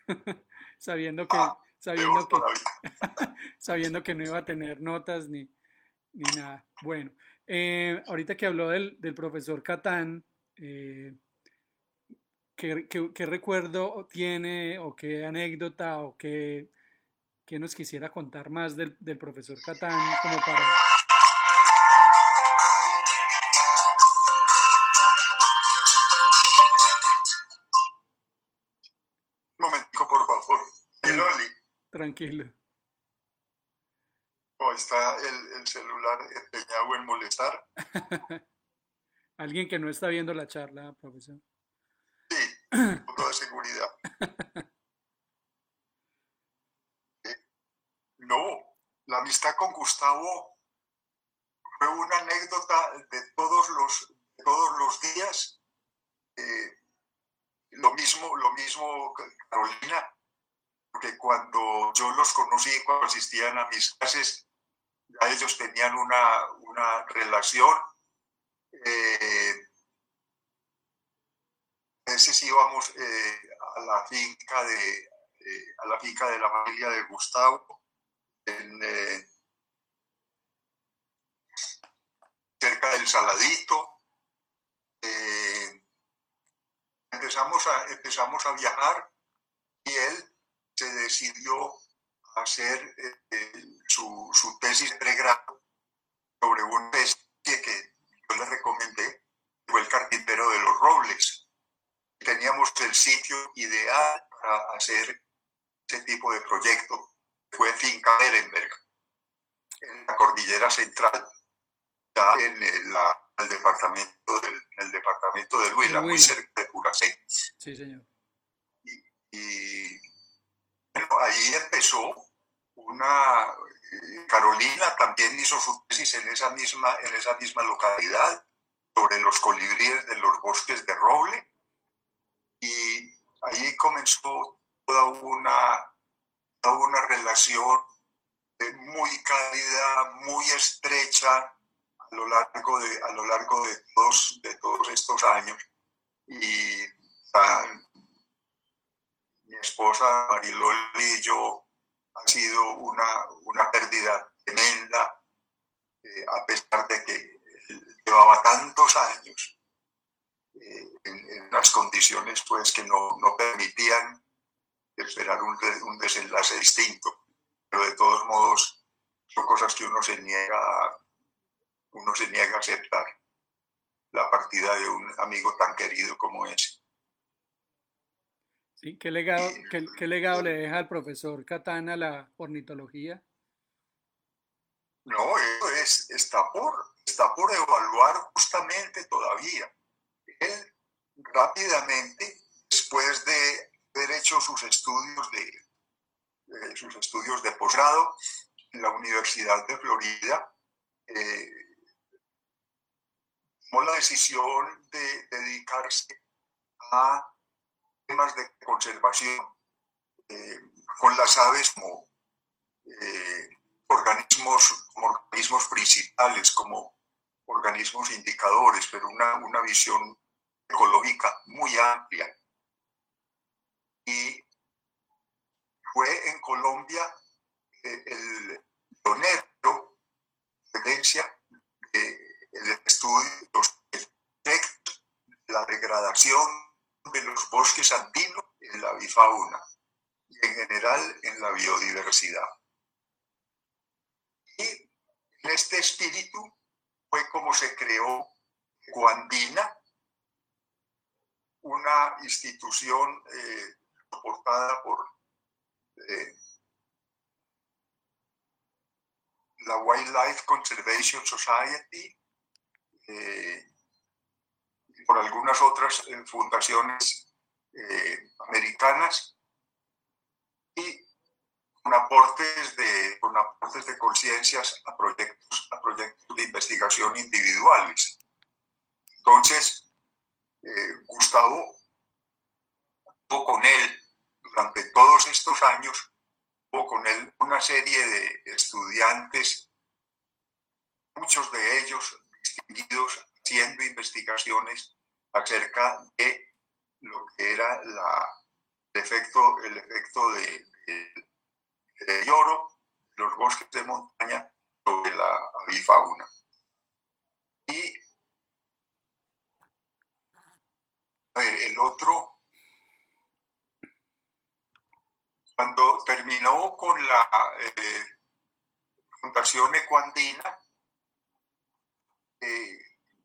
(laughs) sabiendo que, ah, sabiendo, que (laughs) sabiendo que no iba a tener notas ni, ni nada. Bueno, eh, ahorita que habló del, del profesor Catán, eh, ¿qué, qué, recuerdo tiene o qué anécdota o qué, qué nos quisiera contar más del, del profesor Catán como para Tranquilo. ¿O está el, celular empeñado en molestar? (laughs) Alguien que no está viendo la charla, profesor. Sí, (clears throat) con toda seguridad. (laughs) no, la amistad con Gustavo fue una anécdota de todos los, todos los días. Eh, lo mismo, lo mismo Carolina, porque cuando yo los conocí, cuando asistían a mis clases, ya ellos tenían una, una relación. Eh, a veces íbamos eh, a la finca de eh, a la finca de la familia de Gustavo en, cerca del Saladito. Eh, empezamos, a, empezamos a viajar y él se decidió hacer eh, su, su, tesis pregrado sobre una especie que yo le recomendé, fue el carpintero de los robles. Teníamos el sitio ideal para hacer ese tipo de proyecto. Fue Finca Berenberg, en la cordillera central, ya en el, departamento del el departamento de Huila, muy cerca de Puracé. Sí, señor. Y, bueno, ahí empezó una eh, Carolina también hizo su tesis en esa misma en esa misma localidad sobre los colibríes de los bosques de roble y ahí comenzó toda una toda una relación muy cálida, muy estrecha a lo largo de, a lo largo de, todos, de todos estos años. Y mi esposa Marilol y yo ha sido una, una pérdida tremenda, eh, a pesar de que llevaba tantos años eh, en, unas condiciones pues, que no, no permitían esperar un, un desenlace distinto. Pero de todos modos, son cosas que uno se niega uno se niega a aceptar la partida de un amigo tan querido como ese. ¿Qué legado, qué, legado le deja al profesor Catana la ornitología? No, eso es, está, por, está por evaluar justamente todavía. Él rápidamente, después de haber hecho sus estudios de, sus estudios de posgrado en la Universidad de Florida, eh, tomó la decisión de dedicarse a temas de conservación eh, con las aves como eh, organismos, organismos principales, como organismos indicadores, pero una, una visión ecológica muy amplia. Y fue en Colombia eh, el pionero de el estudio de los efectos la degradación de los bosques andinos en la bifauna y en general en la biodiversidad. Y en este espíritu fue como se creó Guandina, una institución eh, soportada por eh, la Wildlife Conservation Society eh, por algunas otras eh, fundaciones eh, americanas y con aportes de, con aportes de conciencias a proyectos, a proyectos de investigación individuales. Entonces, Gustavo tuvo con él durante todos estos años, tuvo con él una serie de estudiantes, muchos de ellos haciendo investigaciones acerca de lo que era la, el efecto, el efecto de, de, los bosques de montaña sobre la avifauna. Y el otro, cuando terminó con la eh, Fundación Ecuandina, eh,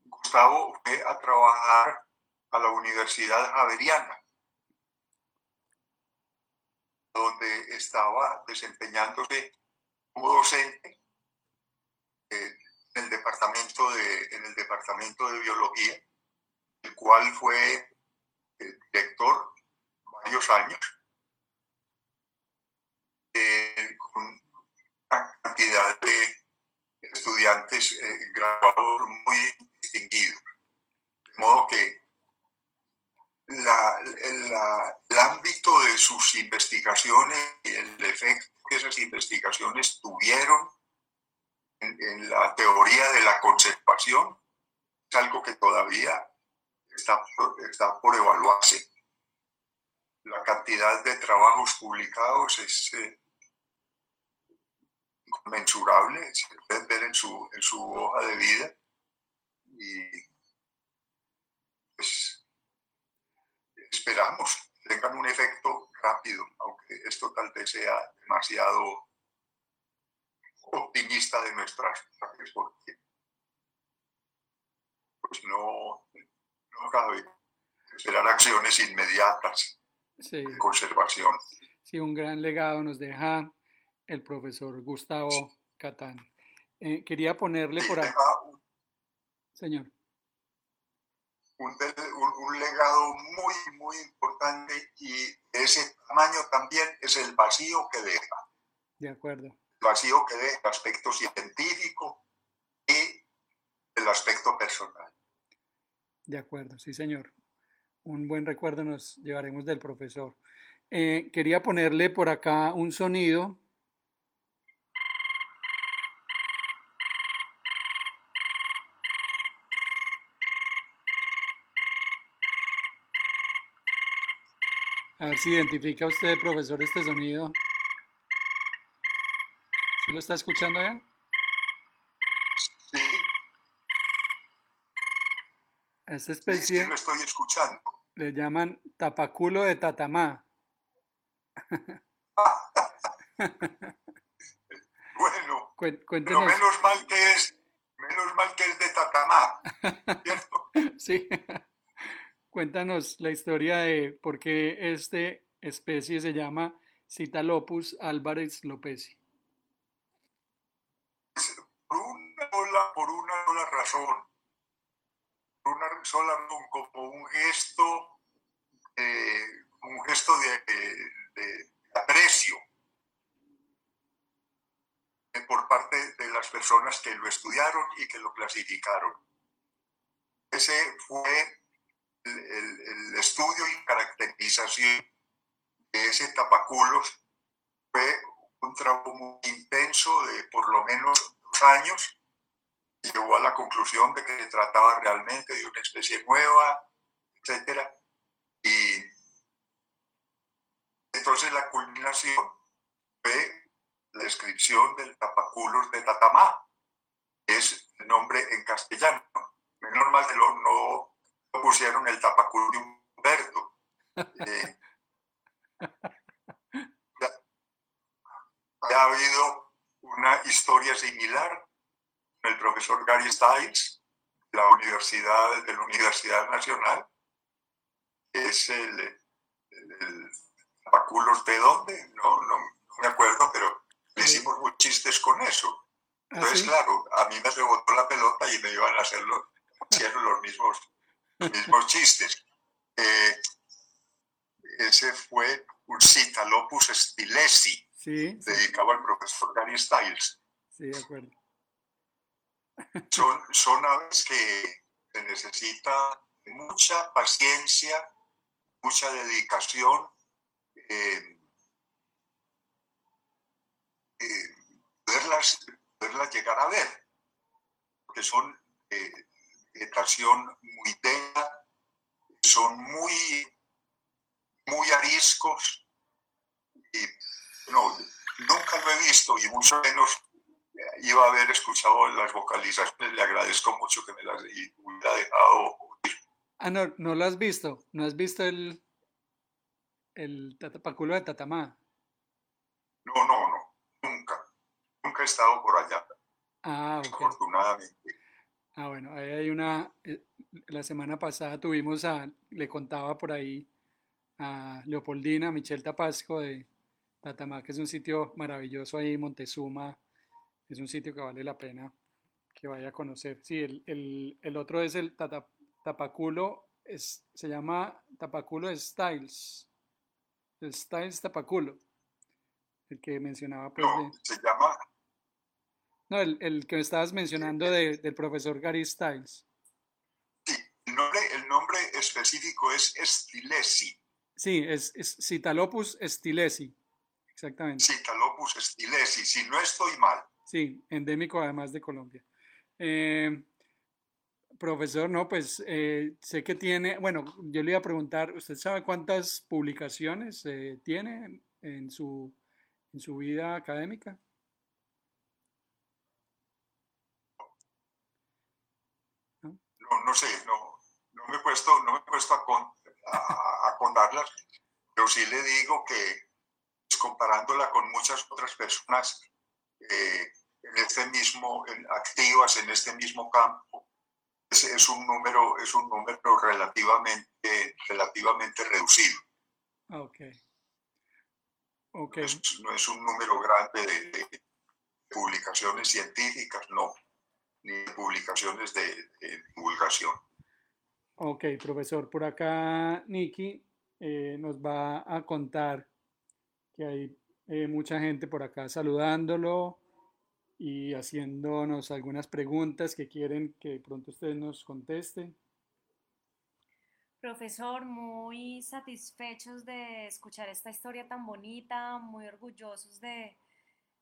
Gustavo fue a trabajar a la Universidad Javeriana, donde estaba desempeñándose como docente en el departamento de, en el departamento de biología, el cual fue director varios años, eh, con una cantidad de estudiantes eh, graduados muy distinguidos. De modo que la, el ámbito de sus investigaciones y el efecto que esas investigaciones tuvieron en, la teoría de la conservación es algo que todavía está está por evaluarse. La cantidad de trabajos publicados es eh, inconmensurable, se pueden ver en su, en su hoja de vida. y pues esperamos que tengan un efecto rápido, aunque esto tal vez sea demasiado optimista de nuestras partes, porque pues no, no cabe esperar acciones inmediatas de conservación. Sí, un gran legado nos deja el profesor Gustavo Catán. Eh, quería ponerle por ahí. Señor. Un, un, legado muy, muy importante y ese tamaño también es el vacío que deja. De acuerdo. El vacío que deja el aspecto científico y el aspecto personal. De acuerdo, sí, señor. Un buen recuerdo nos llevaremos del profesor. Eh, quería ponerle por acá un sonido A ver si identifica usted, profesor, este sonido. ¿Sí lo está escuchando ya? Sí. esta especie. Sí, lo estoy escuchando. Le llaman tapaculo de tatamá. (laughs) bueno, pero menos mal que es, menos mal que es de tatamá, ¿cierto? (laughs) sí. Cuéntanos la historia de por qué esta especie se llama Citalopus álvarez lopezi. Por una sola, razón, por una sola razón, como un gesto, un gesto de, aprecio por parte de las personas que lo estudiaron y que lo clasificaron. Ese fue el, estudio y caracterización de ese tapaculos fue un trabajo muy intenso de por lo menos dos años. Llegó a la conclusión de que se trataba realmente de una especie nueva, etc. Y entonces la culminación fue la descripción del tapaculos de Tatamá, que es el nombre en castellano. Menos mal que no pusieron el tapaculo de Humberto. (laughs) Eh, ha habido una historia similar con el profesor Gary Stiles, de la Universidad, de la Universidad Nacional, es el, el, tapaculos de dónde, no, no, me acuerdo, pero le hicimos muchos chistes con eso. ¿Ah, Entonces, claro, a mí me rebotó la pelota y me iban a hacer los, los mismos (laughs) mismos chistes. Eh, ese fue un Citalopus stilesi, dedicado al profesor Gary Stiles. Sí, de acuerdo. (laughs) Son, son aves que se necesita mucha paciencia, mucha dedicación, eh, eh, poderlas, llegar a ver, porque son vegetación muy densa, son muy, muy ariscos. Y no, nunca lo he visto y mucho menos iba a haber escuchado las vocalizaciones, le agradezco mucho que me las hubiera dejado Ah, no, no lo has visto, no has visto el, el tatapaculo de Tatamá. No, no, no, nunca, nunca he estado por allá. Ah, Afortunadamente. Ah, bueno, ahí hay una, eh, la semana pasada tuvimos a, le contaba por ahí a Leopoldina, Michelle Tapasco de Tatamá, que es un sitio maravilloso ahí, Montezuma, es un sitio que vale la pena que vaya a conocer. Sí, el, otro es el Tapaculo, es, se llama Tapaculo Styles, el Styles Tapaculo, el que mencionaba. Pues, se llama no, el, el que estabas mencionando de, del profesor Gary Stiles. Sí, el nombre, el nombre específico es Stilesi. Sí, es, es Citalopus stilesi, exactamente. Citalopus stilesi, si no estoy mal. Sí, endémico además de Colombia. Eh, profesor, no, pues eh, sé que tiene, bueno, yo le iba a preguntar, ¿usted sabe cuántas publicaciones eh, tiene en su, en su vida académica? No, sé, no, no me he puesto, no me he puesto a, a, contarlas, pero sí le digo que pues, comparándola con muchas otras personas eh, en este mismo, activas en este mismo campo, es, es, un número, es un número relativamente, relativamente reducido. Ah, ok. okay. No, es, un número grande de, publicaciones científicas, no, ni de publicaciones de, divulgación. Ok, profesor, por acá Niki eh, nos va a contar que hay eh, mucha gente por acá saludándolo y haciéndonos algunas preguntas que quieren que pronto ustedes nos contesten. Profesor, muy satisfechos de escuchar esta historia tan bonita, muy orgullosos de,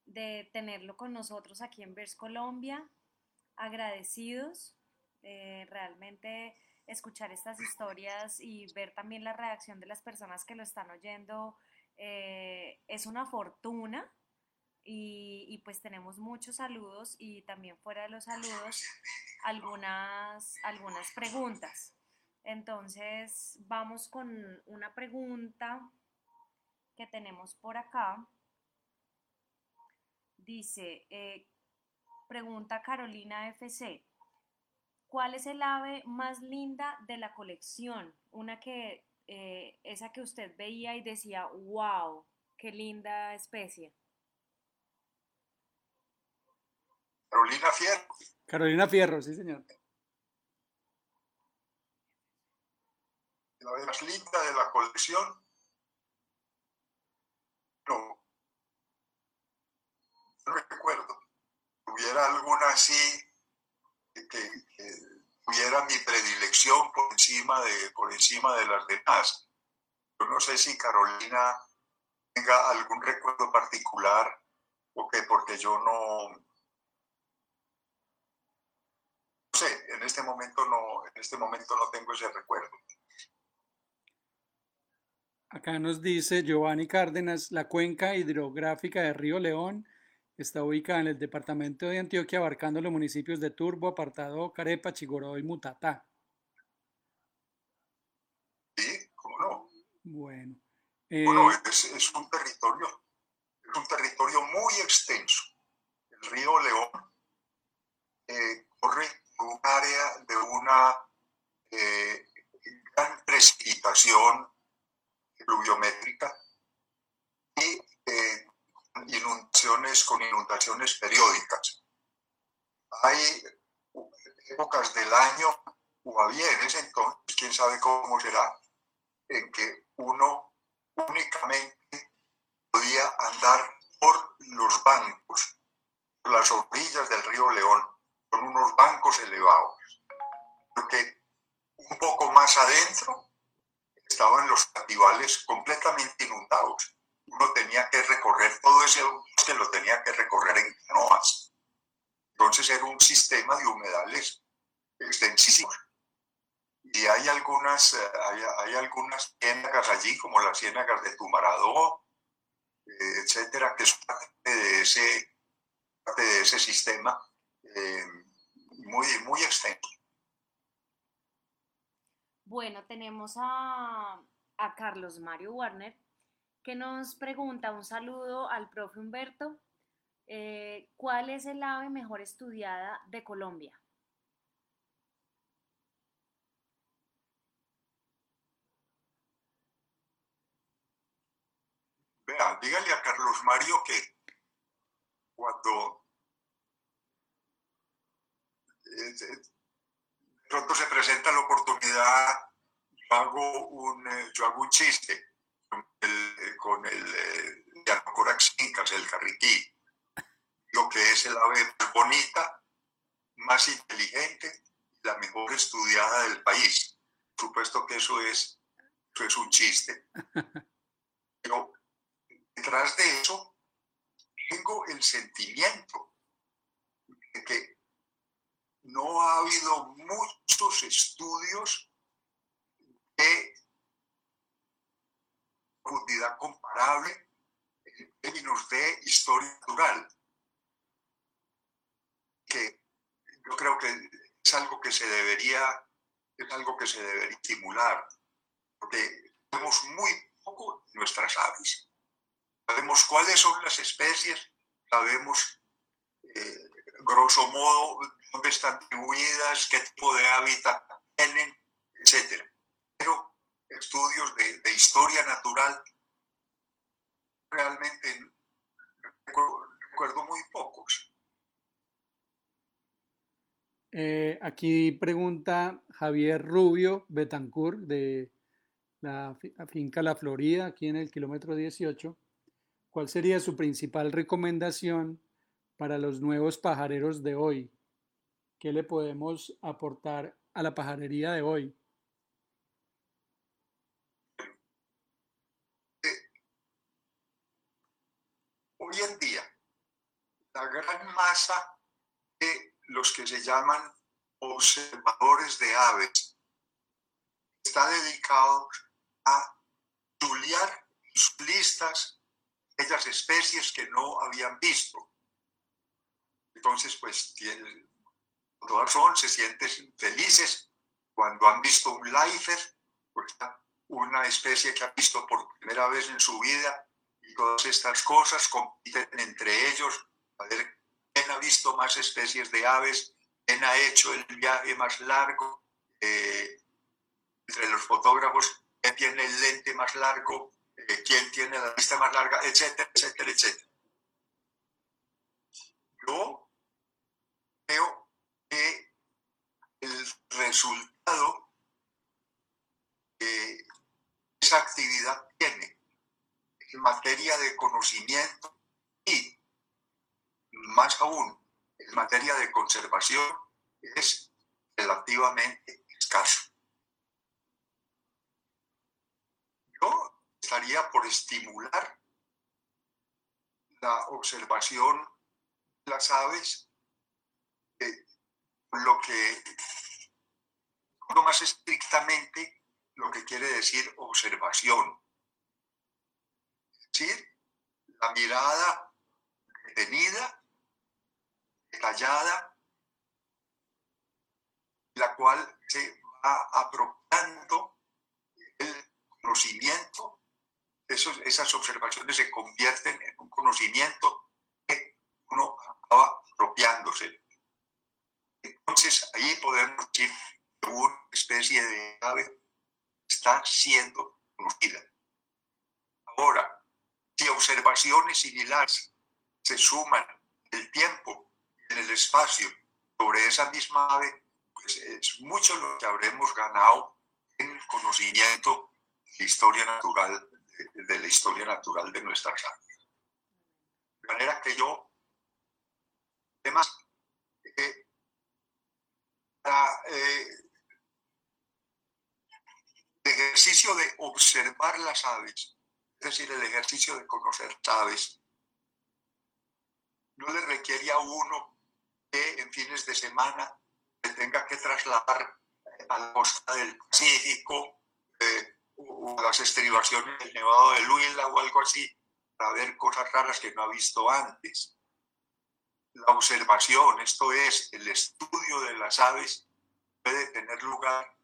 de tenerlo con nosotros aquí en Vers Colombia, agradecidos, de realmente escuchar estas historias y ver también la reacción de las personas que lo están oyendo eh, es una fortuna y, pues tenemos muchos saludos y también fuera de los saludos algunas, algunas preguntas. Entonces vamos con una pregunta que tenemos por acá. Dice, eh, pregunta Carolina FC, ¿cuál es el ave más linda de la colección? Una que, eh, esa que usted veía y decía, wow, qué linda especie. Carolina Fierro. Carolina Fierro, sí, señor. La más linda de la colección. No. No recuerdo. Hubiera alguna así que, tuviera mi predilección por encima de, por encima de las demás. Yo no sé si Carolina tenga algún recuerdo particular o que porque yo no, en este momento no, en este momento no tengo ese recuerdo. Acá nos dice Giovanni Cárdenas, la cuenca hidrográfica de Río León está ubicada en el departamento de Antioquia, abarcando los municipios de Turbo, Apartado, Carepa, Chigoró y Mutatá. Sí, cómo no. Bueno. bueno, eh, es, un territorio, es un territorio muy extenso. El río León eh, corre un área de una eh, gran precipitación pluviométrica y eh, inundaciones con inundaciones periódicas. Hay épocas del año, o había en ese entonces, quién sabe cómo será, en que uno únicamente podía andar por los bancos, las orillas del río León con unos bancos elevados, porque un poco más adentro estaban los cativales completamente inundados. Uno tenía que recorrer todo ese bosque, lo tenía que recorrer en canoas. Entonces era un sistema de humedales extensísimos. Y hay algunas, eh, hay, algunas ciénagas allí, como las ciénagas de Tumaradó, eh, etcétera, que son parte de ese, parte de ese sistema eh, muy, muy extenso. Bueno, tenemos a, a Carlos Mario Warner que nos pregunta un saludo al profe Humberto. Eh, ¿Cuál es el ave mejor estudiada de Colombia? Vea, dígale a Carlos Mario que cuando pronto se presenta la oportunidad, yo hago un, eh, yo hago un chiste el, con el eh, el carriquí, lo que es el ave más bonita, más inteligente, la mejor estudiada del país. Por supuesto que eso es, eso es un chiste. (laughs) Pero detrás de eso tengo el sentimiento de que no ha habido muchos estudios de profundidad comparable en términos de historia natural, que yo creo que es algo que se debería, es algo que se debería estimular, porque vemos muy poco nuestras aves. Sabemos cuáles son las especies, sabemos eh, grosso modo dónde están distribuidas, qué tipo de hábitat tienen, etc. Pero estudios de, historia natural realmente recuerdo, muy pocos. Eh, aquí pregunta Javier Rubio Betancourt de la finca La Florida, aquí en el kilómetro 18. ¿Cuál sería su principal recomendación para los nuevos pajareros de hoy? ¿Qué le podemos aportar a la pajarería de hoy? Hoy en día, la gran masa de los que se llaman observadores de aves está dedicado a estudiar sus listas aquellas especies que no habían visto. Entonces, pues, son, se sienten felices cuando han visto un lifer, una especie que ha visto por primera vez en su vida, y todas estas cosas compiten entre ellos a ver ha visto más especies de aves, quién ha hecho el viaje más largo, eh, entre los fotógrafos, quién tiene el lente más largo, eh, quién tiene la vista más larga, etcétera, etcétera, etcétera. Yo creo que el resultado que esa actividad tiene en materia de conocimiento y más aún en materia de conservación es relativamente escaso. estaría por estimular la observación de las aves, lo que, lo más estrictamente, lo que quiere decir observación. Es decir, la mirada detenida, detallada, la cual se va apropiando el conocimiento esas observaciones se convierten en un conocimiento que uno acaba apropiándose. Entonces ahí podemos decir que una especie de ave está siendo conocida. Ahora, si observaciones similares se suman el tiempo en el espacio sobre esa misma ave, pues es mucho lo que habremos ganado en conocimiento de historia natural la historia natural de nuestras aves. De manera que yo, además, eh, el ejercicio de observar las aves, es decir, el ejercicio de conocer aves, no le requiere a uno que en fines de semana se tenga que trasladar a la costa del Pacífico, eh, o las estribaciones del Nevado de Luila o algo así, para ver cosas raras que no ha visto antes. La observación, esto es, el estudio de las aves, puede tener lugar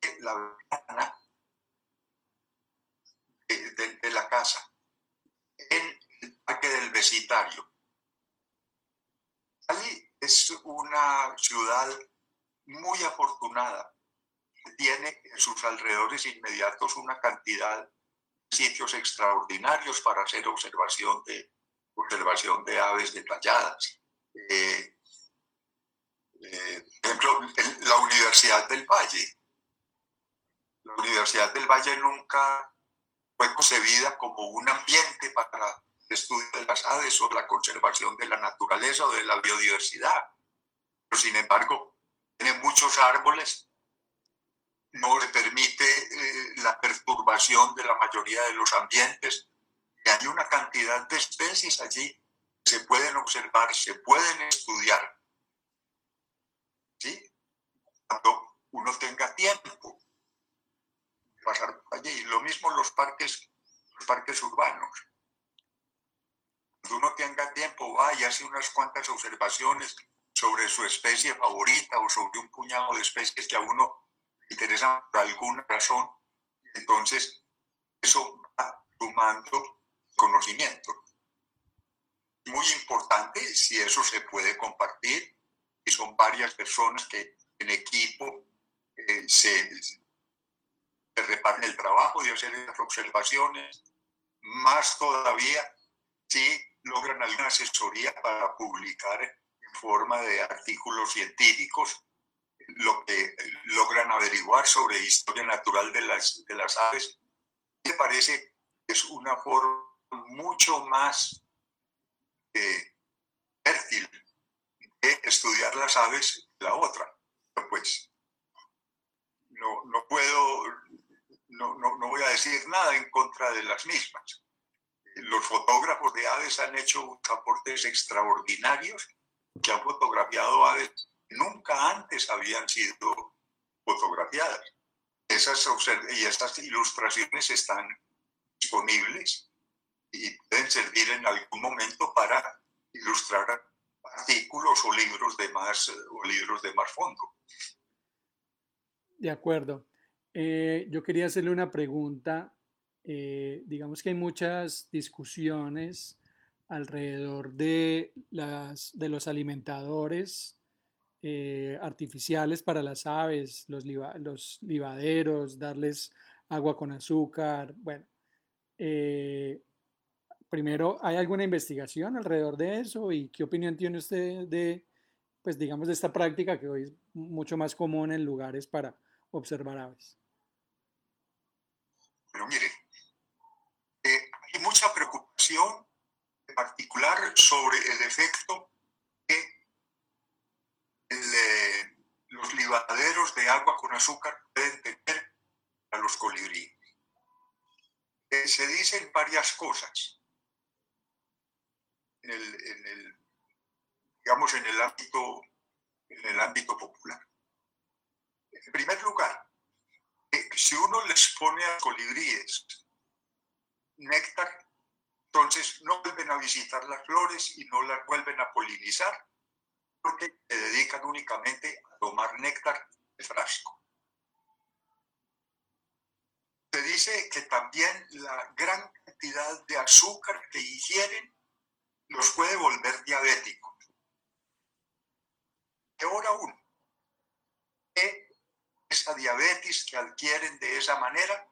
en la ventana de, la casa, en el parque del vecindario. Cali es una ciudad muy afortunada tiene en sus alrededores inmediatos una cantidad de sitios extraordinarios para hacer observación de, observación de aves detalladas. Eh, eh, por ejemplo, la Universidad del Valle. La Universidad del Valle nunca fue concebida como un ambiente para estudio de las aves o la conservación de la naturaleza o de la biodiversidad. Pero sin embargo, tiene muchos árboles no le permite eh, la perturbación de la mayoría de los ambientes. Y hay una cantidad de especies allí que se pueden observar, se pueden estudiar. ¿Sí? Cuando uno tenga tiempo pasar allí. Lo mismo los parques, los parques urbanos. Cuando uno tenga tiempo, va y hace unas cuantas observaciones sobre su especie favorita o sobre un puñado de especies que a uno interesan por alguna razón. Entonces, eso va sumando conocimiento. Muy importante si eso se puede compartir y son varias personas que en equipo eh, se, se reparten el trabajo de hacer esas observaciones. Más todavía si logran alguna asesoría para publicar en forma de artículos científicos lo que logran averiguar sobre historia natural de las, de las aves. Me parece que es una forma mucho más eh, fértil de estudiar las aves que la otra. Pues no, no puedo, no, no, no voy a decir nada en contra de las mismas los fotógrafos de aves han hecho aportes extraordinarios que han fotografiado que nunca antes habían sido fotografiadas. Esas y estas ilustraciones están disponibles y pueden servir en algún momento para ilustrar artículos o libros de más, o libros de más fondo. De acuerdo. Eh, yo quería hacerle una pregunta eh, digamos que hay muchas discusiones alrededor de, las, de los alimentadores eh, artificiales para las aves, los, los, livaderos, darles agua con azúcar. Bueno, eh, primero, ¿hay alguna investigación alrededor de eso? ¿Y qué opinión tiene usted de, pues digamos, de esta práctica que hoy es mucho más común en lugares para observar aves? Pero mire, en particular sobre el efecto que eh, los libaderos de agua con azúcar pueden tener a los colibríes. Eh, se dicen varias cosas en el, digamos, en el ámbito, en el ámbito popular. En primer lugar, si uno les pone a colibríes néctar, entonces no vuelven a visitar las flores y no las vuelven a polinizar, porque se dedican únicamente a tomar néctar de frasco. Se dice que también la gran cantidad de azúcar que ingieren los puede volver diabéticos. Peor aún, esa diabetes que adquieren de esa manera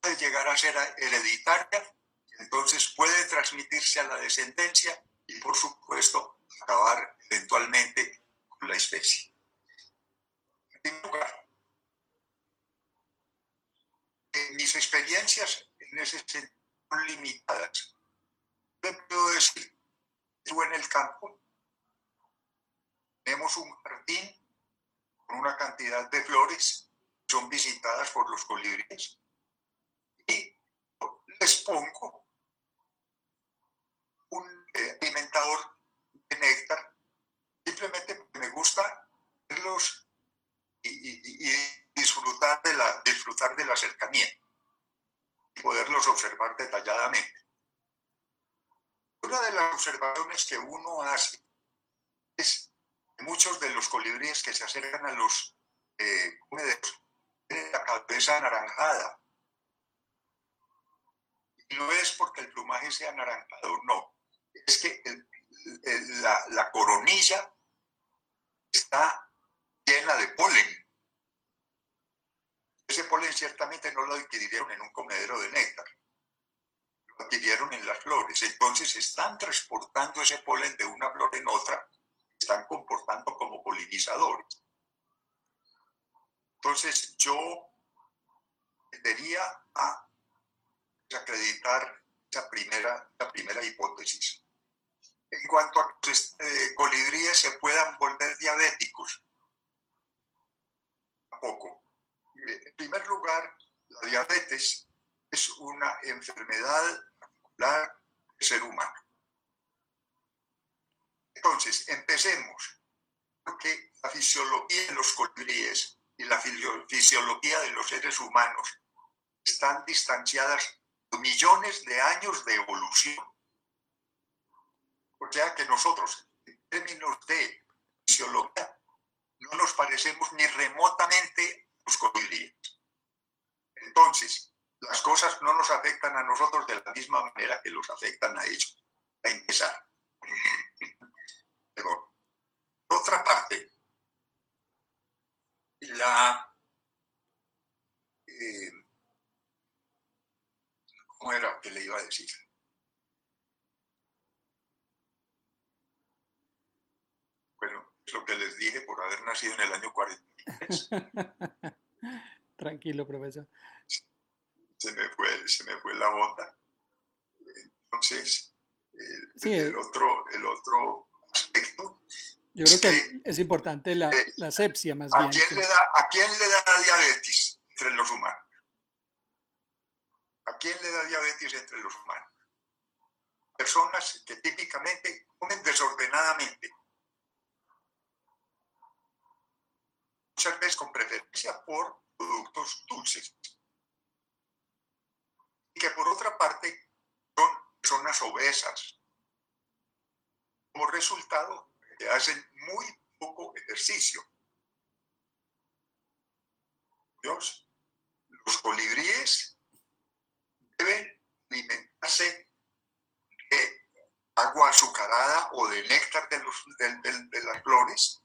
puede llegar a ser hereditaria, entonces puede transmitirse a la descendencia y por supuesto acabar eventualmente con la especie. En lugar, mis experiencias en ese sentido son limitadas. Yo puedo decir, tú en el campo tenemos un jardín con una cantidad de flores son visitadas por los colibríes les pongo un eh, de néctar, simplemente me gusta verlos y, disfrutar, de la, disfrutar de la cercanía y poderlos observar detalladamente. Una de las observaciones que uno hace es que muchos de los colibríes que se acercan a los eh, tienen la cabeza anaranjada no es porque el plumaje sea anaranjado, no. Es que la, coronilla está llena de polen. Ese polen ciertamente no lo adquirieron en un comedero de néctar, lo adquirieron en las flores. Entonces están transportando ese polen de una flor en otra, están comportando como polinizadores. Entonces yo tendería a acreditar esa primera, la primera hipótesis. En cuanto a que los este, colibríes se puedan volver diabéticos, tampoco. En primer lugar, la diabetes es una enfermedad particular del ser humano. Entonces, empecemos, porque la fisiología de los colibríes y la fisiología de los seres humanos están distanciadas millones de años de evolución. O sea que nosotros, términos de fisiología, no nos parecemos ni remotamente a los colibríes. Entonces, las cosas no nos afectan a nosotros de la misma manera que los afectan a ellos. A empezar. Otra parte, la... Eh, ¿Cómo era que le iba a decir? Bueno, es lo que les dije por haber nacido en el año 43. (laughs) Tranquilo, profesor. Se me fue, se me fue la onda. Entonces, el, otro, el otro aspecto. Yo creo que, es importante la, eh, la sepsia más ¿a bien. Quién le da, ¿A quién le da diabetes entre los humanos? ¿A quién le da diabetes entre los humanos? Personas que típicamente comen desordenadamente. Muchas veces con preferencia por productos dulces. Y que por otra parte son personas obesas. Como resultado, que hacen muy poco ejercicio. Los colibríes deben alimentarse de agua azucarada o de néctar de, los, de, las flores,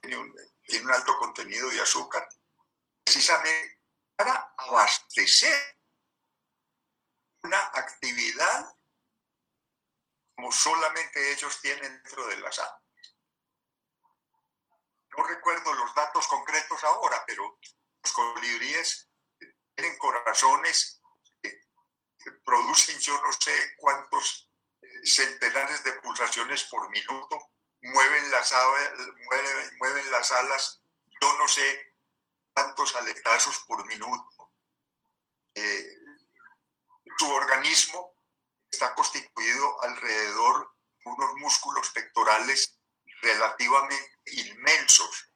tiene un, tiene un alto contenido de azúcar, precisamente para abastecer una actividad como solamente ellos tienen dentro de las aves. No recuerdo los datos concretos ahora, pero los colibríes tienen corazones que producen yo no sé cuántos eh, centenares de pulsaciones por minuto, mueven las, aves, mueven, mueven las alas, yo no sé cuántos aletazos por minuto. Eh, su organismo está constituido alrededor de unos músculos pectorales relativamente inmensos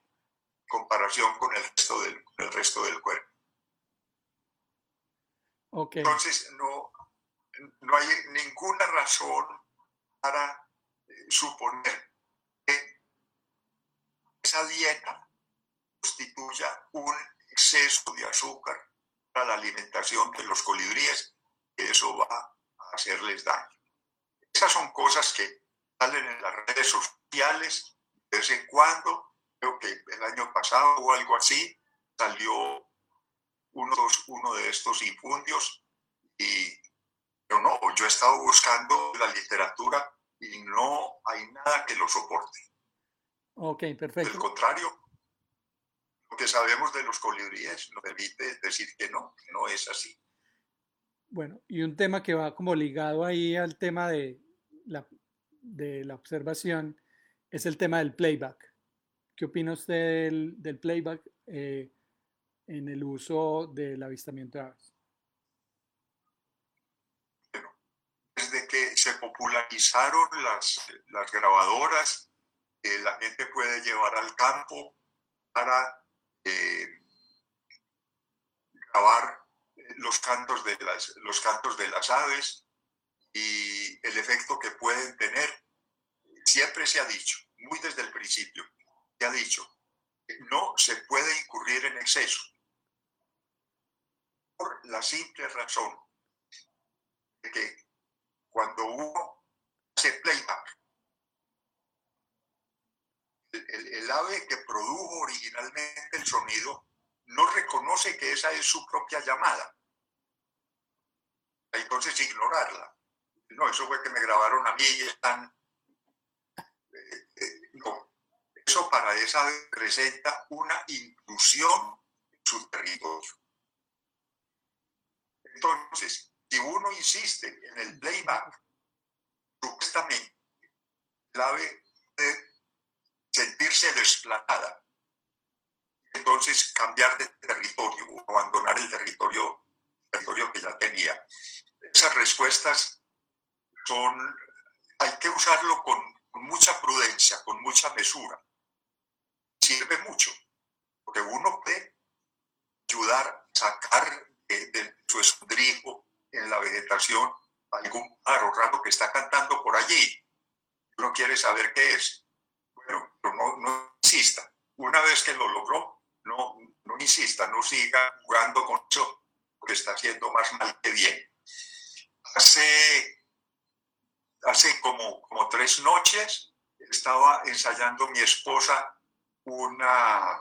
en comparación con el resto del, el resto del cuerpo. Entonces, no, no hay ninguna razón para eh, suponer esa dieta constituya un exceso de azúcar para la alimentación de los colibríes, que eso va a hacerles daño. Esas son cosas que salen en las redes sociales de vez en cuando. Creo que el año pasado o algo así salió uno, uno de estos infundios y no, yo he estado buscando la literatura y no hay nada que lo soporte. Ok, perfecto. Al contrario, lo que sabemos de los colibríes nos permite decir que no, que no es así. Bueno, y un tema que va como ligado ahí al tema de la, de la observación es el tema del playback. ¿Qué opina usted del, playback eh, en el uso del avistamiento de aves? Bueno, desde que se popularizaron las, las grabadoras, eh, la gente puede llevar al campo para eh, grabar los cantos, de las, los cantos de las aves y el efecto que pueden tener. Siempre se ha dicho, muy desde el principio, se ha dicho, no se puede incurrir en exceso. Por la simple razón de que cuando uno hace playback, el, ave que produjo originalmente el sonido no reconoce que esa es su propia llamada. Entonces ignorarla. No, eso fue que me grabaron a mí y están... Eh, eh, no, eso para esa presenta una intrusión en su territorio. Entonces, si uno insiste en el playback, supuestamente la ave sentirse desplazada entonces cambiar de territorio o abandonar el territorio, territorio que ya tenía. Esas respuestas son, hay que usarlo con, mucha prudencia, con mucha mesura. Sirve mucho, porque uno puede ayudar a sacar de, su escondrijo en la vegetación algún pájaro raro que está cantando por allí. uno quiere saber qué es. No, insista. Una vez que lo logró, no, insista, no siga jugando con eso, porque está haciendo más mal que bien. Hace, hace como, como tres noches estaba ensayando mi esposa una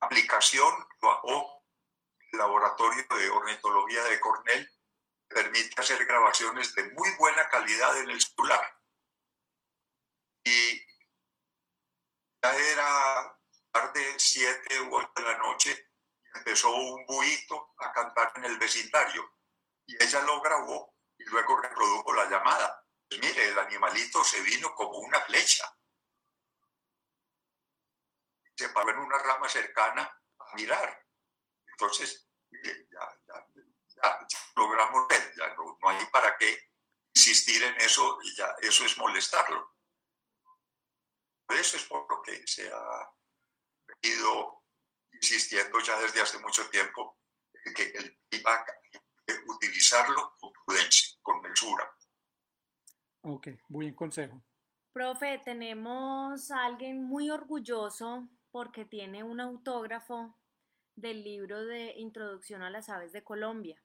aplicación, el laboratorio de ornitología de Cornell, permite hacer grabaciones de muy buena calidad en el celular. Y ya era tarde, siete u ocho de la noche, y empezó un buito a cantar en el vecindario. Y ella lo grabó y luego reprodujo la llamada. Pues mire, el animalito se vino como una flecha. Se paró en una rama cercana a mirar. Entonces, mire, ya, ya, ya, logramos ver, ya no, no hay para qué insistir en eso, y ya eso es molestarlo. Eso es por lo que se ha ido insistiendo ya desde hace mucho tiempo en que el feedback hay que utilizarlo con prudencia, con mesura. Ok, buen consejo. Profe, tenemos a alguien muy orgulloso porque tiene un autógrafo del libro de Introducción a las Aves de Colombia.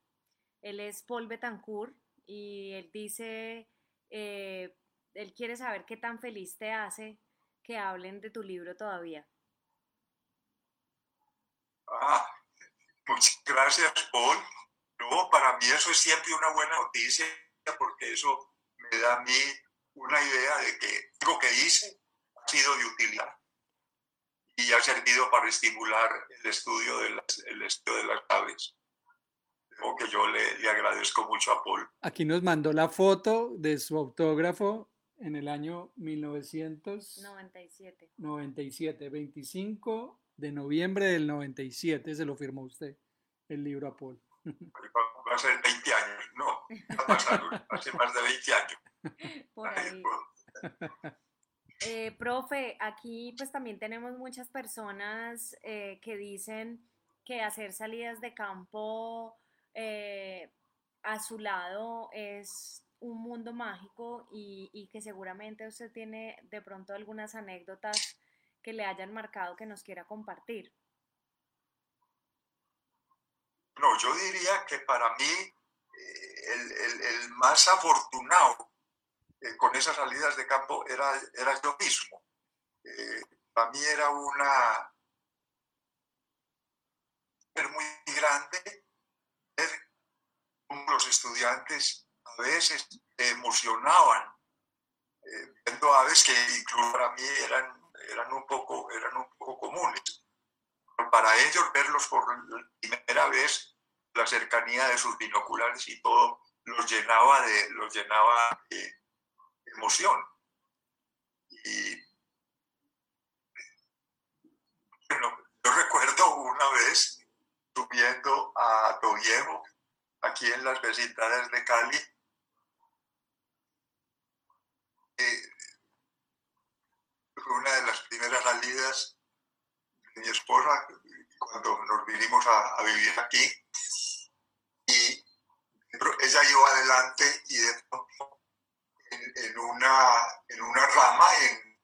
Él es Paul Betancourt y él dice, eh, él quiere saber qué tan feliz te hace que hablen de tu libro todavía. Ah, muchas gracias, Paul. No, para mí eso es siempre una buena noticia porque eso me da a mí una idea de que algo que hice ha sido de utilidad y ha servido para estimular el estudio de las, el estudio de las aves. Creo que yo le, le agradezco mucho a Paul. Aquí nos mandó la foto de su autógrafo en el año 1997, 97. 25 de noviembre del 97, se lo firmó usted, el libro a Paul. Va a ser 20 años, no, va a pasar, hace más de 20 años. Por ahí. Eh, profe, aquí pues también tenemos muchas personas eh, que dicen que hacer salidas de campo eh, a su lado es un mundo mágico y, y, que seguramente usted tiene de pronto algunas anécdotas que le hayan marcado que nos quiera compartir. No, yo diría que para mí eh, el, el, más afortunado eh, con esas salidas de campo era, era yo mismo. Eh, para mí era una muy grande ver los estudiantes veces se emocionaban eh, viendo aves que incluso para mí eran, eran, un poco, eran un poco comunes. Pero para ellos verlos por primera vez, la cercanía de sus binoculares y todo los llenaba de, los llenaba de emoción. Y bueno, yo recuerdo una vez subiendo a Tobiejo, aquí en las vecindades de Cali, eh, fue una de las primeras salidas de mi esposa cuando nos vinimos a, vivir aquí. Y ella iba adelante y de pronto en, en, una, en una rama, en,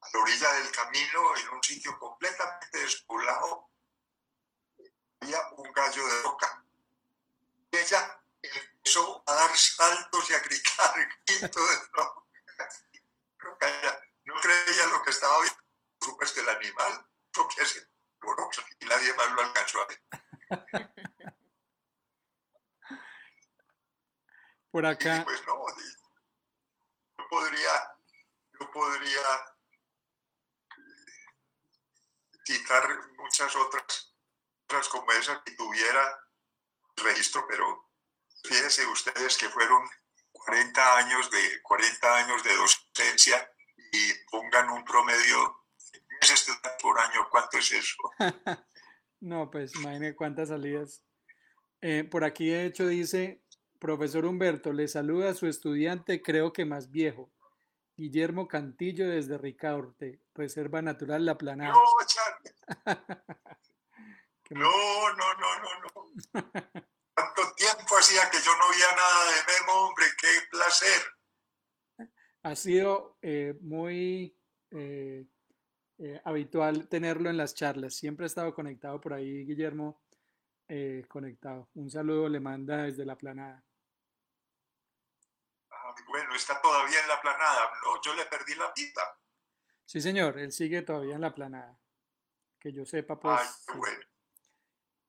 a la orilla del camino, en un sitio completamente despoblado, había un gallo de roca. Ella empezó a dar saltos y a gritar. (laughs) No creía lo que estaba viendo. Supuesto el animal, lo que hace, bueno, y nadie más lo alcanzó a ver. (laughs) Por acá. Y pues no, yo podría, yo podría citar muchas otras cosas como esa que tuviera registro, pero fíjense ustedes que fueron 40 años de, 40 años de docencia y pongan un promedio de 10 estudiantes por año, ¿cuánto es eso? (laughs) no, pues imagínense cuántas salidas. Eh, por aquí de hecho dice, profesor Humberto, le saluda a su estudiante, creo que más viejo, Guillermo Cantillo desde Ricaurte, Reserva Natural La Planada. No, (laughs) no, no, no, no, no. (laughs) ¿Cuánto tiempo hacía que yo no veía nada de Memo, hombre? ¡Qué placer! ha sido eh, muy eh, eh, habitual tenerlo en las charlas. Siempre ha estado conectado por ahí, Guillermo, conectado. Un saludo le manda desde la planada. Ah, bueno, está todavía en la planada. No, yo le perdí la pista. Sí, señor, él sigue todavía en la planada. Que yo sepa, pues. Ay, qué bueno.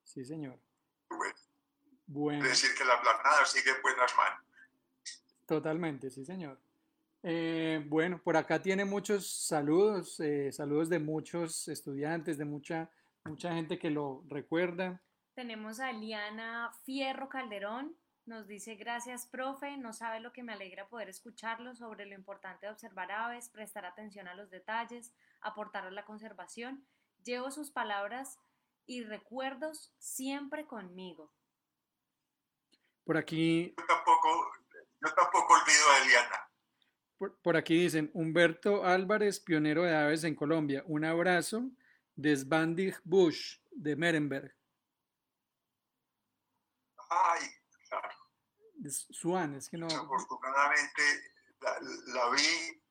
Sí, señor. Bueno. Bueno. Es decir, que la planada sigue en buenas manos. Totalmente, sí, señor. Eh, bueno, por acá tiene muchos saludos, eh, saludos de muchos estudiantes, de mucha, mucha gente que lo recuerda. Tenemos a Eliana Fierro Calderón, nos dice gracias, profe, no sabe lo que me alegra poder escucharlo sobre lo importante de observar aves, prestar atención a los detalles, aportar a la conservación. Llevo sus palabras y recuerdos siempre conmigo. Por aquí. Yo tampoco, yo tampoco olvido a Eliana. Por, aquí dicen, Humberto Álvarez, pionero de aves en Colombia. Un abrazo de Svandig Bush, de Merenberg. Ay, claro. Swan, es que no. Afortunadamente la, vi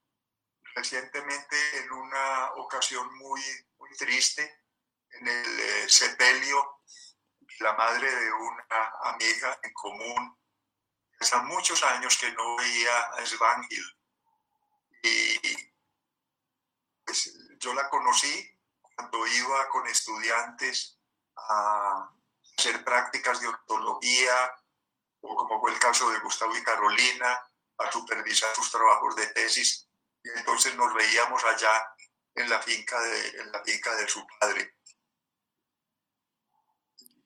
recientemente en una ocasión muy, muy triste en el eh, sepelio la madre de una amiga en común. Hace muchos años que no veía a Svangil. Y pues, yo la conocí cuando iba con estudiantes a hacer prácticas de ortología, o como fue el caso de Gustavo y Carolina, a supervisar sus trabajos de tesis. Y entonces nos veíamos allá en la finca de, en la finca de su padre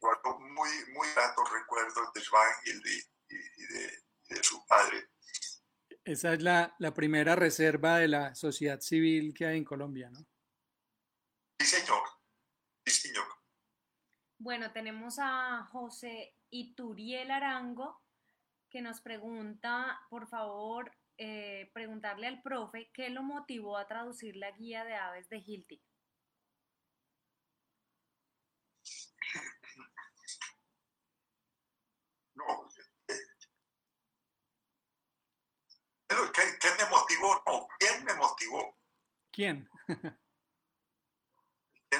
guardo muy, muy gratos recuerdos de Svangil y, de, su padre. Esa es la, la, primera reserva de la sociedad civil que hay en Colombia, ¿no? Sí, señor. Sí, señor. Bueno, tenemos a José Ituriel Arango que nos pregunta, por favor, eh, preguntarle al profe qué lo motivó a traducir la guía de aves de Hilti. ¿Qué, me motivó? No, ¿quién me motivó? ¿Quién? ¿Quién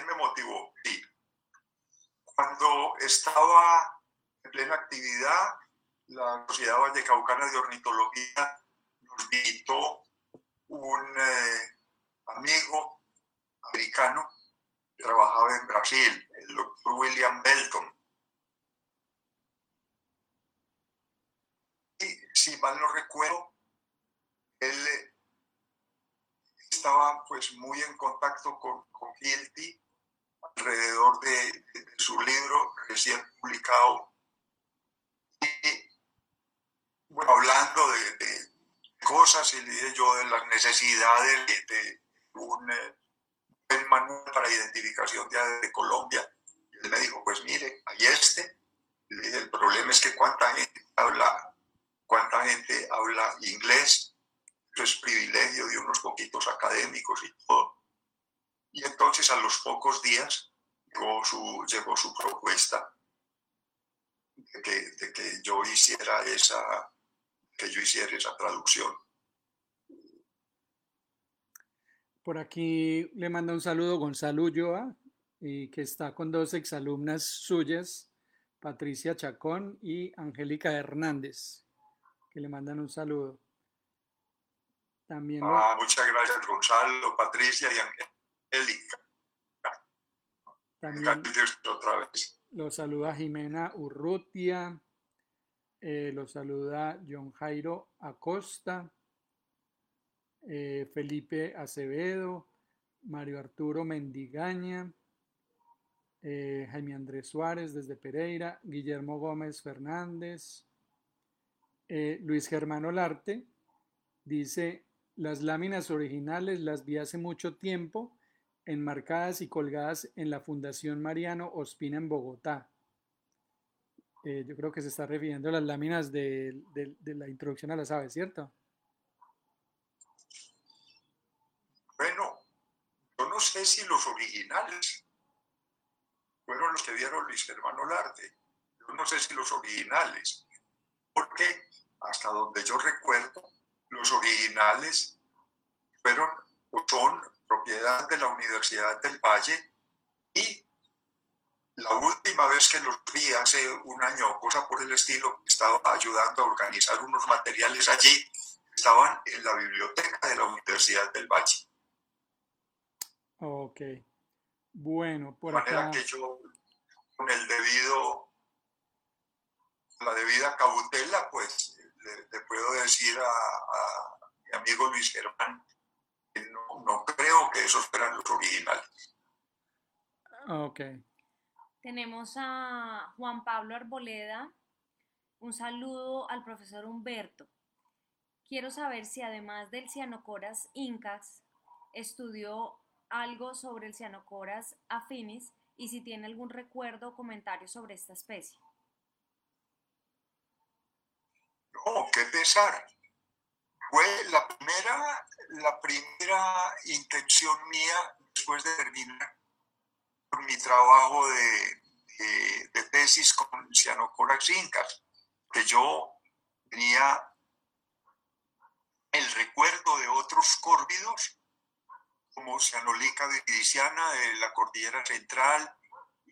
me motivó? Sí. Cuando estaba en plena actividad, la Sociedad Vallecaucana de Ornitología nos invitó un eh, amigo americano que trabajaba en Brasil, el doctor William Belton. Y si mal no recuerdo, él eh, estaba pues muy en contacto con, con alrededor de, su libro recién publicado y hablando de, cosas y le dije yo de las necesidades de, un eh, manual para identificación de Colombia. Y él me dijo, pues mire, hay este. el problema es que cuánta gente habla, cuánta gente habla inglés es privilegio de unos poquitos académicos y todo. Y entonces a los pocos días llegó su, llegó su propuesta de que, yo hiciera esa, que yo hiciera esa traducción. Por aquí le manda un saludo Gonzalo Ulloa, y que está con dos exalumnas suyas, Patricia Chacón y Angélica Hernández, que le mandan un saludo. También ah, muchas gracias, Gonzalo, Patricia y Angélica. También otra vez. Lo saluda Jimena Urrutia, eh, lo saluda John Jairo Acosta, eh, Felipe Acevedo, Mario Arturo Mendigaña, eh, Jaime Andrés Suárez desde Pereira, Guillermo Gómez Fernández, Luis Germán Olarte, dice las láminas originales las vi hace mucho tiempo, enmarcadas y colgadas en la Fundación Mariano Ospina en Bogotá. Eh, yo creo que se está refiriendo a las láminas de, la introducción a las aves, ¿cierto? Bueno, yo no sé si los originales fueron los que vieron Luis Hermano Larte. Yo no sé si los originales, porque hasta donde yo recuerdo, los originales fueron o son propiedad de la Universidad del Valle y la última vez que los vi hace un año o cosa por el estilo, estaba ayudando a organizar unos materiales allí, estaban en la biblioteca de la Universidad del Valle. Ok. Bueno, por de manera acá. que yo, con el debido, la debida cautela, pues le, le puedo decir a, a, mi amigo Luis Germán que no, no creo que esos fueran los originales. Ok. Tenemos a Juan Pablo Arboleda. Un saludo al profesor Humberto. Quiero saber si además del Cianocoras incas estudió algo sobre el Cianocoras affinis y si tiene algún recuerdo o comentario sobre esta especie. No, qué pesar. Fue la primera, la primera intención mía después de terminar mi trabajo de, de, tesis con Cianocorax incas, que yo tenía el recuerdo de otros córvidos como Cianolica viridiciana de la cordillera central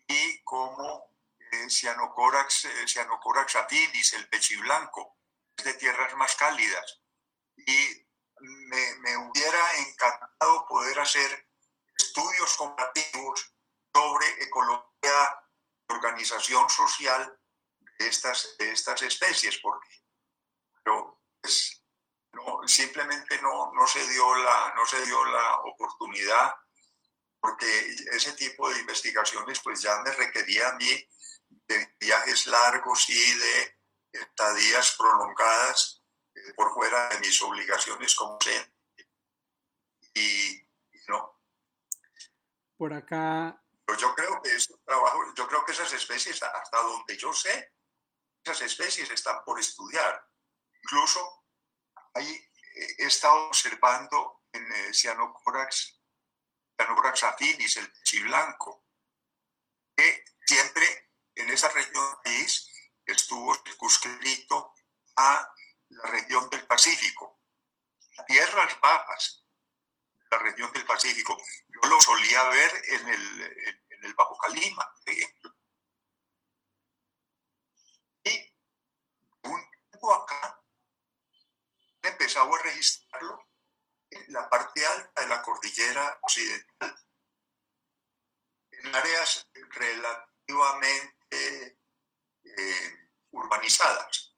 y como eh, Cianocorax, eh, Cianocorax affinis, el pechiblanco, de tierras más cálidas. Y me, me, hubiera encantado poder hacer estudios comparativos sobre ecología organización social de estas, de estas especies, porque pero, pues, no, simplemente no, no, se dio la, no se dio la oportunidad, porque ese tipo de investigaciones pues ya me requería a mí de viajes largos y de estadías prolongadas eh, por fuera de mis obligaciones como docente. Y, y, no. Por acá. Pero yo creo que ese trabajo, yo creo que esas especies, hasta donde yo sé, esas especies están por estudiar. Incluso ahí eh, he estado observando en eh, Cianocorax, Cianocorax affinis, el chiblanco, que siempre en esa región del país estuvo circunscrito a la región del Pacífico, tierras bajas la región del Pacífico. Yo lo solía ver en el, en el Bajo Calima. Y un tiempo acá he empezado a registrarlo en la parte alta de la cordillera occidental, en áreas relativamente eh, urbanizadas,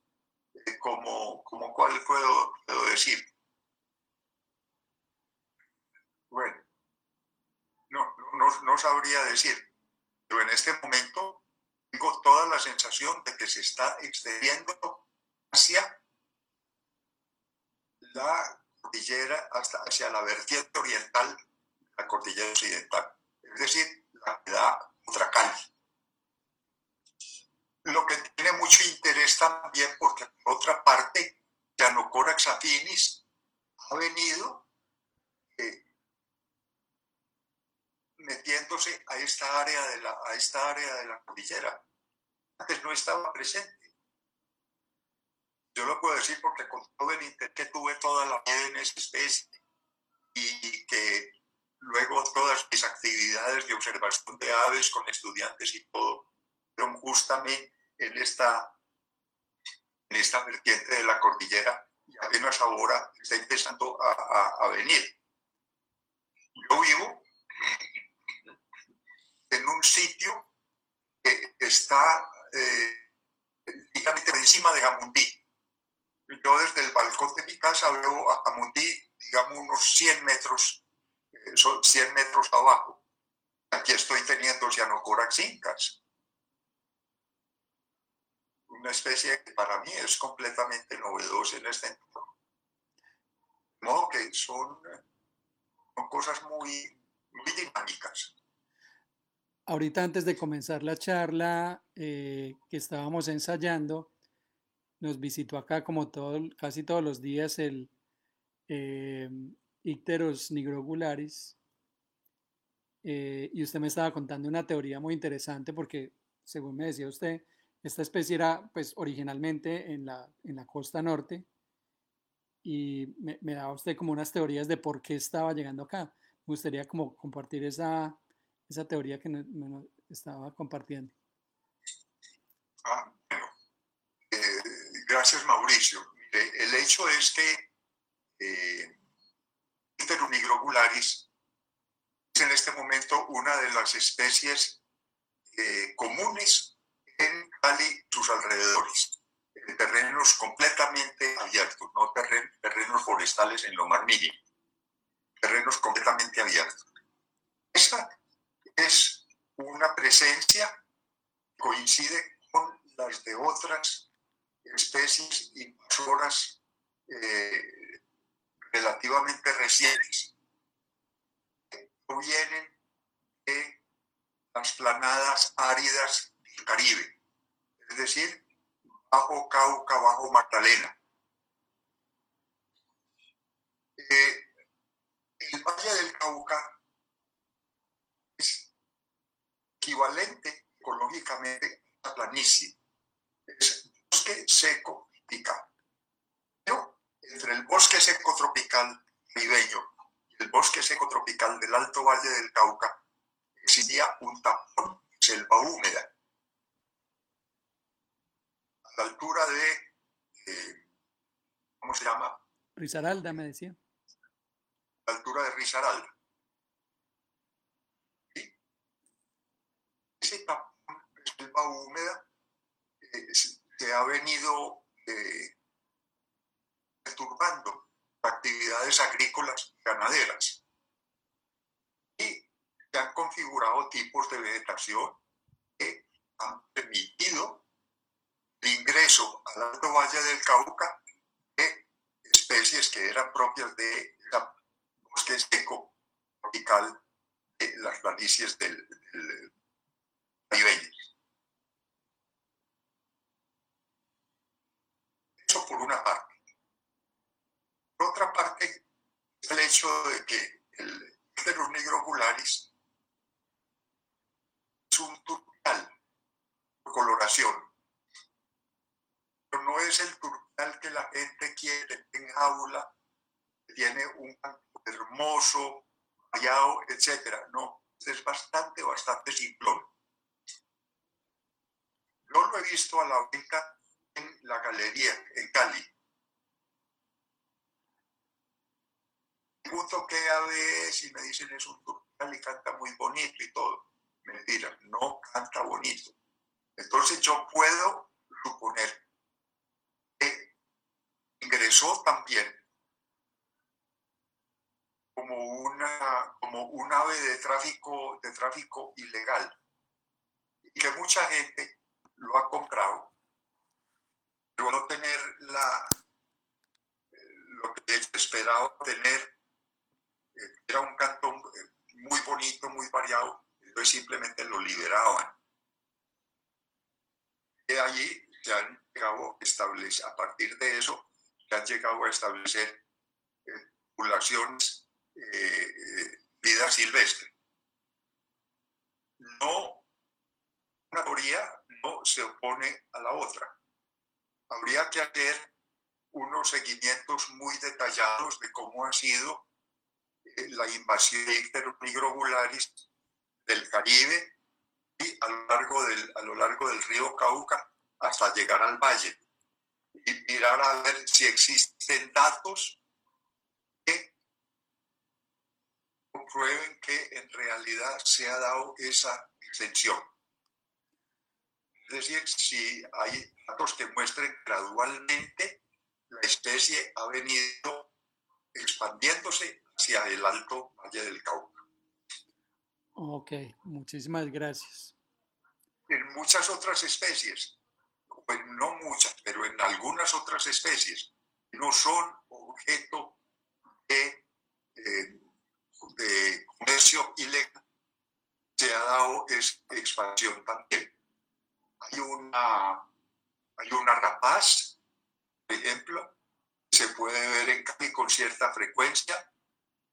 eh, como, como cuál puedo, decir. Bueno, no, no, no sabría decir, pero en este momento tengo toda la sensación de que se está extendiendo hacia la cordillera, hasta hacia la vertiente oriental la cordillera occidental, es decir, la que da lo que tiene mucho interés también porque por otra parte Cianocorax affinis ha venido eh, metiéndose a esta área de la a esta área de la cordillera. Antes no estaba presente. Yo lo puedo decir porque con todo el interés que tuve toda la vida en esa especie y que luego todas mis actividades de observación de aves con estudiantes y todo justamente en esta, en esta vertiente de la cordillera y apenas ahora está empezando a, a, a venir. Yo vivo en un sitio que está eh, por encima de Jamundí. Yo desde el balcón de mi casa veo a Jamundí, digamos, unos 100 metros, eh, son 100 metros abajo. Aquí estoy teniendo Cianocorax incas una especie que para mí es completamente novedosa en este entorno. De modo que son, son cosas muy, muy dinámicas. Ahorita antes de comenzar la charla eh, que estábamos ensayando, nos visitó acá como todo, casi todos los días el eh, Icteros nigrogularis eh, y usted me estaba contando una teoría muy interesante porque, según me decía usted, esta especie era, pues, originalmente en la, en la costa norte y me, me, daba usted como unas teorías de por qué estaba llegando acá. Me gustaría como compartir esa, esa teoría que me, estaba compartiendo. Ah. Eh, gracias, Mauricio. El hecho es que eh, es en este momento una de las especies eh, comunes en Cali sus alrededores. En terrenos completamente abiertos, no terrenos forestales en lo más mínimo, terrenos completamente abiertos. Esta es una presencia que coincide con las de otras especies invasoras eh, relativamente recientes. Que provienen de las planadas áridas Caribe, es decir, bajo Cauca, bajo Magdalena. Eh, el Valle del Cauca es equivalente ecológicamente a planicie. Es bosque seco tropical. Pero entre el bosque seco tropical ribeño y el bosque seco tropical del Alto Valle del Cauca existía un tapón, selva húmeda la altura de, eh, ¿cómo se llama? Risaralda, me decía. La altura de Risaralda. ¿Sí? Ese selva húmeda eh, se ha venido eh, perturbando actividades agrícolas y ganaderas. Y se han configurado tipos de vegetación que han permitido el ingreso al Alto Valle del Cauca de especies que eran propias de la bosque seco tropical de las planicies del, del Eso por una parte. Por otra parte, el hecho de que el Pterus nigrocularis es un turcal por coloración no es el turcal que la gente quiere en jaula, que tiene un hermoso, variado, etc. No, es bastante, bastante simplón. Yo lo he visto a la venta en la galería, en Cali. Pregunto qué ave es y me dicen es un turcal y canta muy bonito y todo. Mentira, no canta bonito. Entonces yo puedo suponer ingresó también como una como un ave de tráfico de tráfico ilegal y que mucha gente lo ha comprado. Pero no tener la lo que esperaba tener eh, era un cantón eh, muy bonito muy variado entonces simplemente lo liberaban. De allí se han llegado a a partir de eso han llegado a establecer eh, poblaciones, eh, eh, vida silvestre. No, una teoría no se opone a la otra. Habría que hacer unos seguimientos muy detallados de cómo ha sido la invasión de Icterus del Caribe y a lo, largo del, a lo largo del río Cauca hasta llegar al valle y mirar a ver si existen datos que comprueben que en realidad se ha dado esa extensión. Es decir, si hay datos que muestren gradualmente la especie ha venido expandiéndose hacia el alto Valle del Cauca. Ok, muchísimas gracias. En muchas otras especies pues no muchas, pero en algunas otras especies, no son objeto de, eh, de comercio ilegal, se ha dado esta expansión también. Hay una, hay una rapaz, por ejemplo, se puede ver en Cali con cierta frecuencia,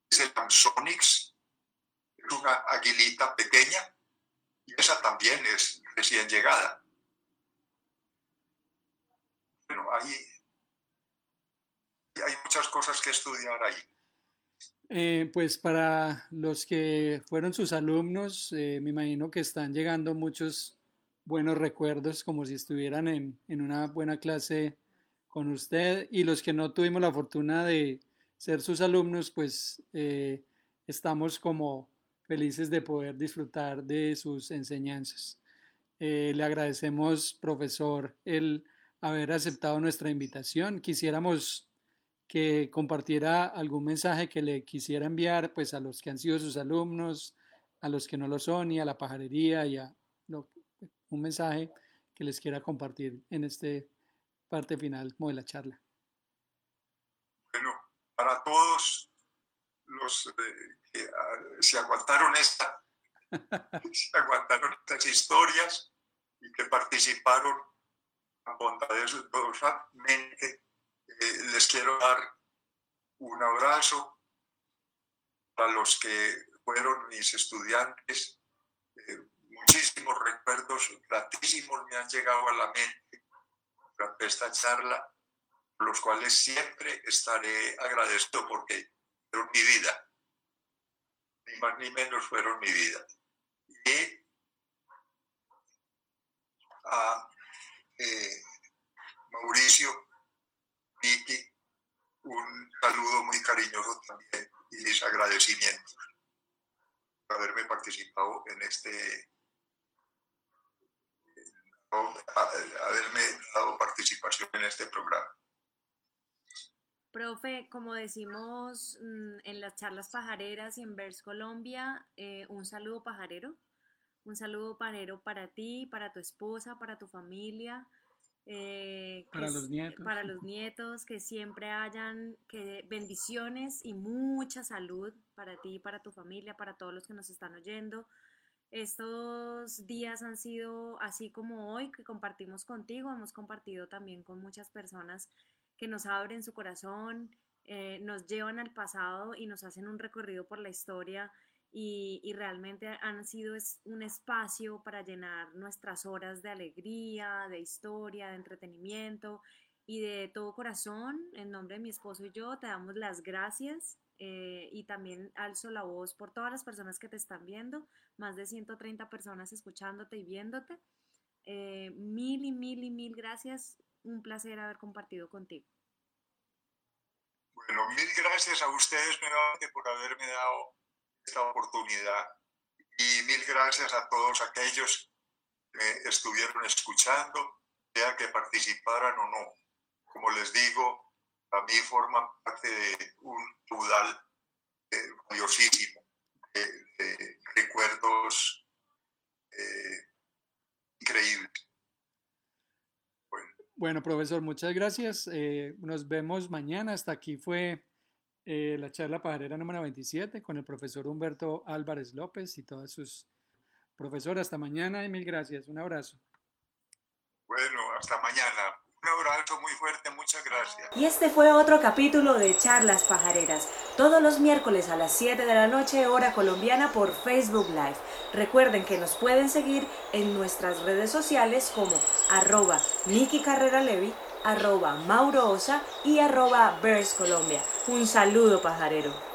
es el Amsonix, es una aguilita pequeña, y esa también es recién llegada bueno, hay, muchas cosas que estudiar ahí. Eh, pues para los que fueron sus alumnos, eh, me imagino que están llegando muchos buenos recuerdos, como si estuvieran en, en, una buena clase con usted. Y los que no tuvimos la fortuna de ser sus alumnos, pues eh, estamos como felices de poder disfrutar de sus enseñanzas. le agradecemos, profesor, el haber aceptado nuestra invitación. Quisiéramos que compartiera algún mensaje que le quisiera enviar pues a los que han sido sus alumnos, a los que no lo son y a la pajarería y a un mensaje que les quiera compartir en este parte final como de la charla. Bueno, para todos los eh, que ah, se aguantaron esta, (laughs) se aguantaron estas historias y que participaron bondadosamente eh, les quiero dar un abrazo a los que fueron mis estudiantes. Eh, muchísimos recuerdos gratísimos me han llegado a la mente durante esta charla, los cuales siempre estaré agradecido porque fueron mi vida. Ni más ni menos fueron mi vida. Y a eh, Mauricio Vicky, un saludo muy cariñoso también y mis agradecimientos por haberme participado en este, haberme dado participación en este programa. Profe, como decimos mm, en las charlas pajareras y en Vers Colombia, eh, un saludo pajarero, un saludo pajarero para ti, para tu esposa, para tu familia, eh, para los nietos. Para los nietos, que siempre hayan que bendiciones y mucha salud para ti, para tu familia, para todos los que nos están oyendo. Estos días han sido así como hoy que compartimos contigo, hemos compartido también con muchas personas que nos abren su corazón, eh, nos llevan al pasado y nos hacen un recorrido por la historia y, realmente han sido un espacio para llenar nuestras horas de alegría, de historia, de entretenimiento y de todo corazón. En nombre de mi esposo y yo te damos las gracias eh, y también alzo la voz por todas las personas que te están viendo, más de 130 personas escuchándote y viéndote. Eh, mil y mil y mil gracias. Un placer haber compartido contigo. Bueno, mil gracias a ustedes nuevamente por haberme dado esta oportunidad y mil gracias a todos aquellos que estuvieron escuchando, sea que participaran o no. Como les digo, a mí forman parte de un caudal eh, valiosísimo de, recuerdos eh, increíbles. Bueno. profesor, muchas gracias. Eh, nos vemos mañana. Hasta aquí fue eh, la charla pajarera número 27 con el profesor Humberto Álvarez López y todas sus profesoras. Hasta mañana y mil gracias. Un abrazo. Bueno, hasta mañana. Un abrazo muy fuerte, muchas gracias. Y este fue otro capítulo de Charlas Pajareras, todos los miércoles a las 7 de la noche hora colombiana por Facebook Live. Recuerden que nos pueden seguir en nuestras redes sociales como arroba Niki Carrera Levi arroba Mauro Osa y arroba Bears Colombia. Un saludo pajarero.